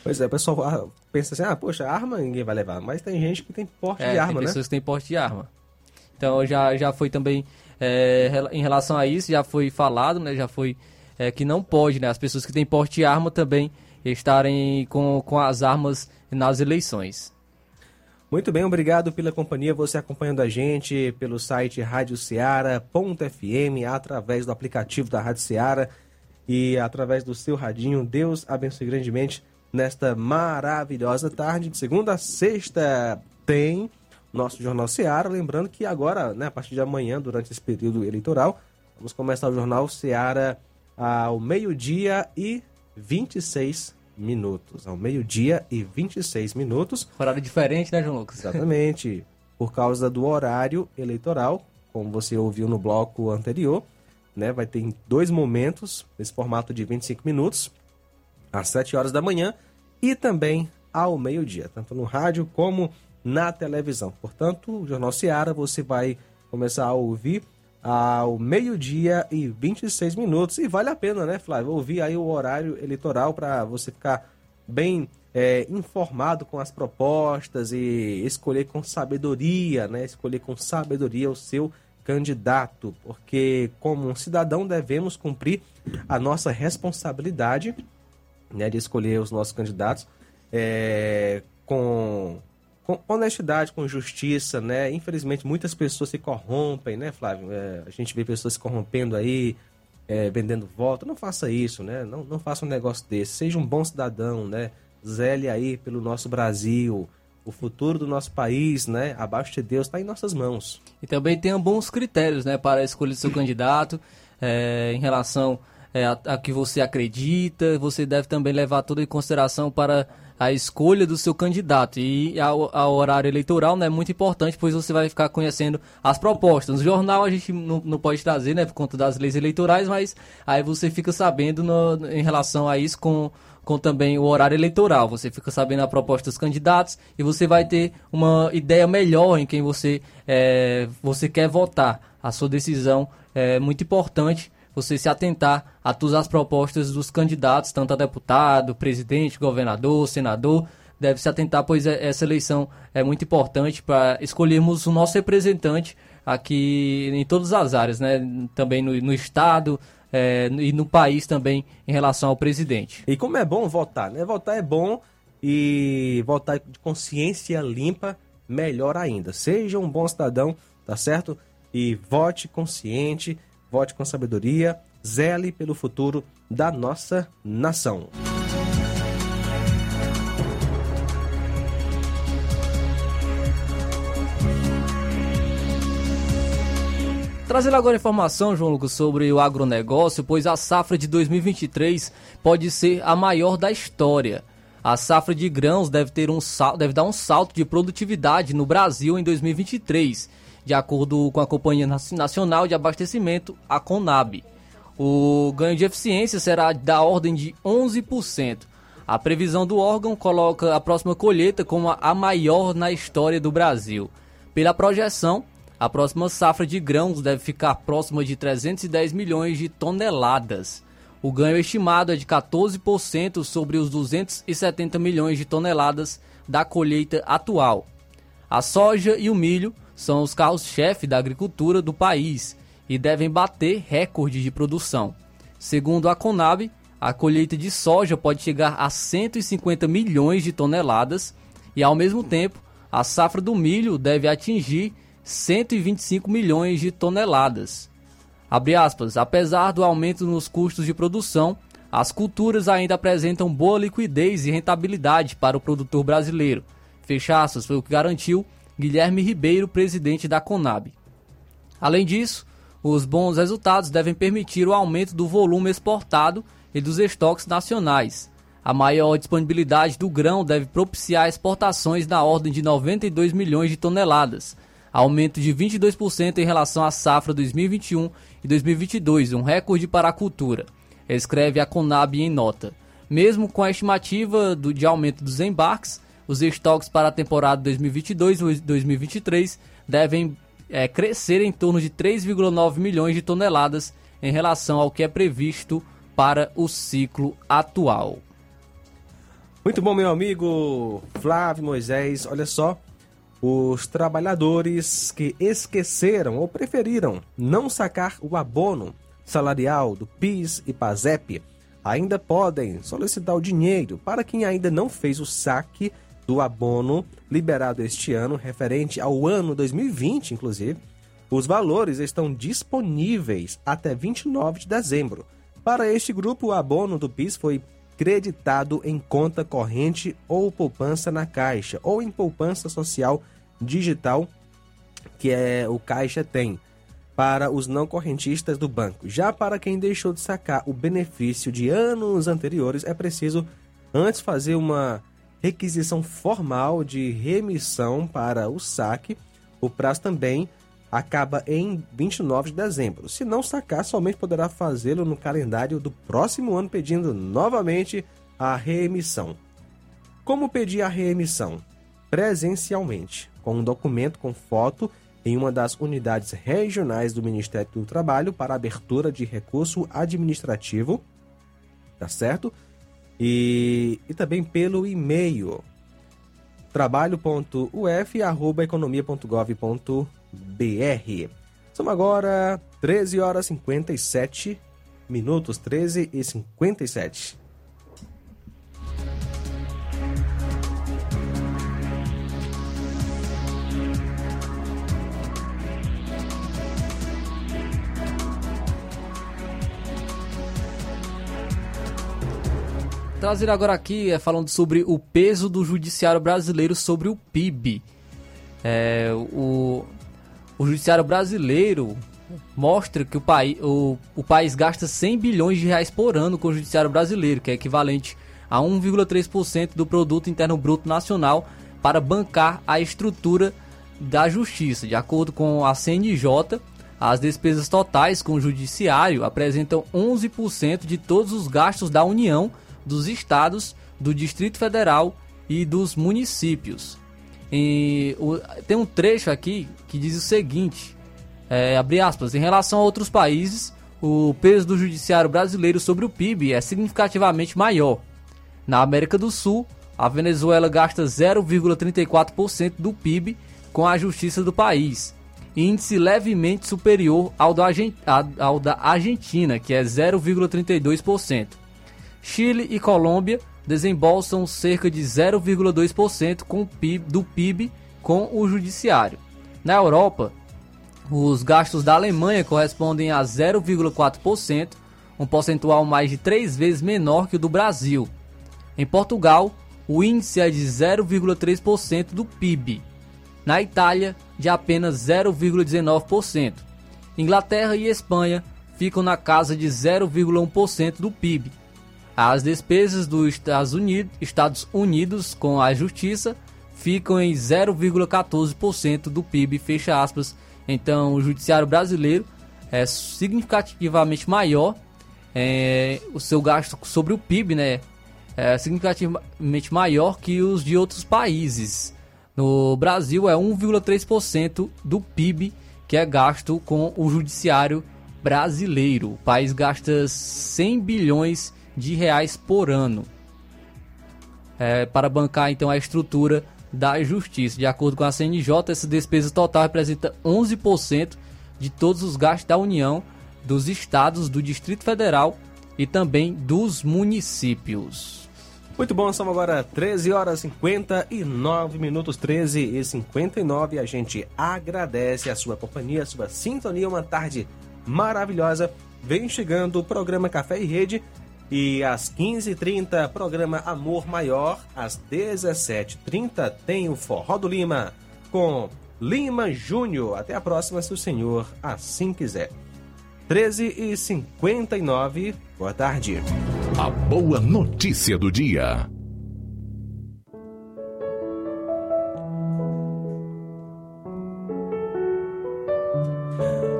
Pois é, o pessoal ah, pensa assim, ah, poxa, arma ninguém vai levar. Mas tem gente que tem porte É, de arma, tem né? pessoas que têm porte de arma. Então já, já foi também, é, em relação a isso, já foi falado, né? Já foi é, que não pode, né? As pessoas que têm porte de arma também estarem com, com as armas nas eleições. Muito bem, obrigado pela companhia, você acompanhando a gente pelo site radioceara.fm, através do aplicativo da Rádio Ceará e através do seu radinho. Deus abençoe grandemente nesta maravilhosa tarde. De segunda a sexta tem nosso Jornal Ceará. Lembrando que agora, né, a partir de amanhã, durante esse período eleitoral, vamos começar o Jornal Ceará ao meio-dia e 26 minutos. Ao meio-dia e 26 minutos. Horário diferente, né, João Lucas? Exatamente. Por causa do horário eleitoral, como você ouviu no bloco anterior, né? Vai ter em dois momentos, nesse formato de 25 minutos, às 7 horas da manhã e também ao meio-dia, tanto no rádio como na televisão. Portanto, o Jornal Seara você vai começar a ouvir ao meio-dia e 26 minutos. E vale a pena, né, Flávio? Ouvir aí o horário eleitoral para você ficar bem é, informado com as propostas e escolher com sabedoria, né? Escolher com sabedoria o seu candidato, porque como um cidadão devemos cumprir a nossa responsabilidade, né, de escolher os nossos candidatos é, com, com honestidade, com justiça, né? Infelizmente muitas pessoas se corrompem, né, Flávio? É, a gente vê pessoas se corrompendo aí, é, vendendo voto. Não faça isso, né? Não, não faça um negócio desse. Seja um bom cidadão, né? Zele aí pelo nosso Brasil. O futuro do nosso país, né? Abaixo de Deus, está em nossas mãos. E também tenha bons critérios, né? Para escolher seu candidato é, em relação é, a, a que você acredita. Você deve também levar tudo em consideração para a escolha do seu candidato. E a, a, horário eleitoral né, é muito importante, pois você vai ficar conhecendo as propostas. No jornal a gente não, não pode trazer, né, por conta das leis eleitorais, mas aí você fica sabendo no, em relação a isso com, com também o horário eleitoral. Você fica sabendo a proposta dos candidatos e você vai ter uma ideia melhor em quem você, é, você quer votar. A sua decisão é muito importante você se atentar a todas as propostas dos candidatos, tanto a deputado, presidente, governador, senador, deve se atentar, pois é, essa eleição é muito importante para escolhermos o nosso representante aqui em todas as áreas, né? Também no, no estado é, e no país também em relação ao presidente. E como é bom votar, né? Votar é bom e votar de consciência limpa, melhor ainda. Seja um bom cidadão, tá certo? E vote consciente vote com sabedoria, zele pelo futuro da nossa nação. Trazendo agora informação, João Lucas, sobre o agronegócio, pois a safra de 2023 pode ser a maior da história. A safra de grãos deve, ter um, deve dar um salto de produtividade no Brasil em 2023 de acordo com a Companhia Nacional de Abastecimento, a CONAB. O ganho de eficiência será da ordem de 11%. A previsão do órgão coloca a próxima colheita como a maior na história do Brasil. Pela projeção, a próxima safra de grãos deve ficar próxima de 310 milhões de toneladas. O ganho estimado é de 14% sobre os 270 milhões de toneladas da colheita atual. A soja e o milho são os carros-chefe da agricultura do país e devem bater recorde de produção. Segundo a Conab, a colheita de soja pode chegar a 150 milhões de toneladas e, ao mesmo tempo, a safra do milho deve atingir 125 milhões de toneladas. Aspas, apesar do aumento nos custos de produção, as culturas ainda apresentam boa liquidez e rentabilidade para o produtor brasileiro. Fecha aspas, foi o que garantiu Guilherme Ribeiro, presidente da Conab. Além disso, os bons resultados devem permitir o aumento do volume exportado e dos estoques nacionais. A maior disponibilidade do grão deve propiciar exportações na ordem de 92 milhões de toneladas, aumento de 22% em relação à safra 2021 e 2022, um recorde para a cultura, escreve a Conab em nota. Mesmo com a estimativa de aumento dos embarques, os estoques para a temporada 2022 e 2023 devem é, crescer em torno de 3,9 milhões de toneladas em relação ao que é previsto para o ciclo atual. Muito bom, meu amigo Flávio Moisés. Olha só, os trabalhadores que esqueceram ou preferiram não sacar o abono salarial do PIS e PASEP ainda podem solicitar o dinheiro para quem ainda não fez o saque do abono liberado este ano, referente ao ano 2020, inclusive. Os valores estão disponíveis até 29 de dezembro. Para este grupo, o abono do PIS foi creditado em conta corrente ou poupança na Caixa, ou em poupança social digital, que é o Caixa tem, para os não correntistas do banco. Já para quem deixou de sacar o benefício de anos anteriores, é preciso antes fazer uma requisição formal de remissão para o saque. O prazo também acaba em 29 de dezembro. Se não sacar, somente poderá fazê-lo no calendário do próximo ano, pedindo novamente a remissão. Como pedir a remissão? Presencialmente, com um documento com foto em uma das unidades regionais do Ministério do Trabalho para abertura de recurso administrativo, tá certo? E, e também pelo e-mail trabalho.uf.economia.gov.br. São agora 13 horas e 57 minutos, 13 e 57. Trazer agora aqui é falando sobre o peso do judiciário brasileiro sobre o PIB. É, o, o judiciário brasileiro mostra que o, pai, o, o país gasta 100 bilhões de reais por ano com o judiciário brasileiro, que é equivalente a 1,3% do produto interno bruto nacional para bancar a estrutura da justiça. De acordo com a CNJ, as despesas totais com o judiciário apresentam 11% de todos os gastos da União dos estados, do Distrito Federal e dos municípios. E, o, tem um trecho aqui que diz o seguinte: é, abre aspas, em relação a outros países, o peso do judiciário brasileiro sobre o PIB é significativamente maior. Na América do Sul, a Venezuela gasta 0,34% do PIB com a justiça do país, índice levemente superior ao da, ao da Argentina, que é 0,32%. Chile e Colômbia desembolsam cerca de 0,2% do PIB com o judiciário. Na Europa, os gastos da Alemanha correspondem a 0,4%, um percentual mais de três vezes menor que o do Brasil. Em Portugal, o índice é de 0,3% do PIB. Na Itália, de apenas 0,19%. Inglaterra e Espanha ficam na casa de 0,1% do PIB. As despesas dos Estados Unidos, Estados Unidos com a justiça ficam em 0,14% do PIB, fecha aspas. Então, o judiciário brasileiro é significativamente maior, é, o seu gasto sobre o PIB, né, é significativamente maior que os de outros países. No Brasil é 1,3% do PIB que é gasto com o judiciário brasileiro. O país gasta 100 bilhões de reais por ano é, para bancar então a estrutura da justiça. De acordo com a CNJ, essa despesa total representa 11% de todos os gastos da União, dos estados, do Distrito Federal e também dos municípios. Muito bom, são agora 13 horas e 59 minutos, 13 e 59. A gente agradece a sua companhia, a sua sintonia, uma tarde maravilhosa. Vem chegando o programa Café e Rede e às 15h30, programa Amor Maior. Às 17h30, tem o Forró do Lima com Lima Júnior. Até a próxima, se o senhor assim quiser. 13h59, boa tarde. A boa notícia do dia.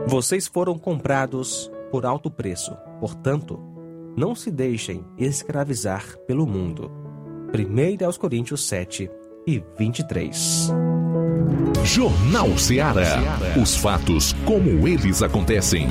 Vocês foram comprados por alto preço, portanto, não se deixem escravizar pelo mundo. 1 aos Coríntios 7 e 23. Jornal Ceará. Os fatos como eles acontecem.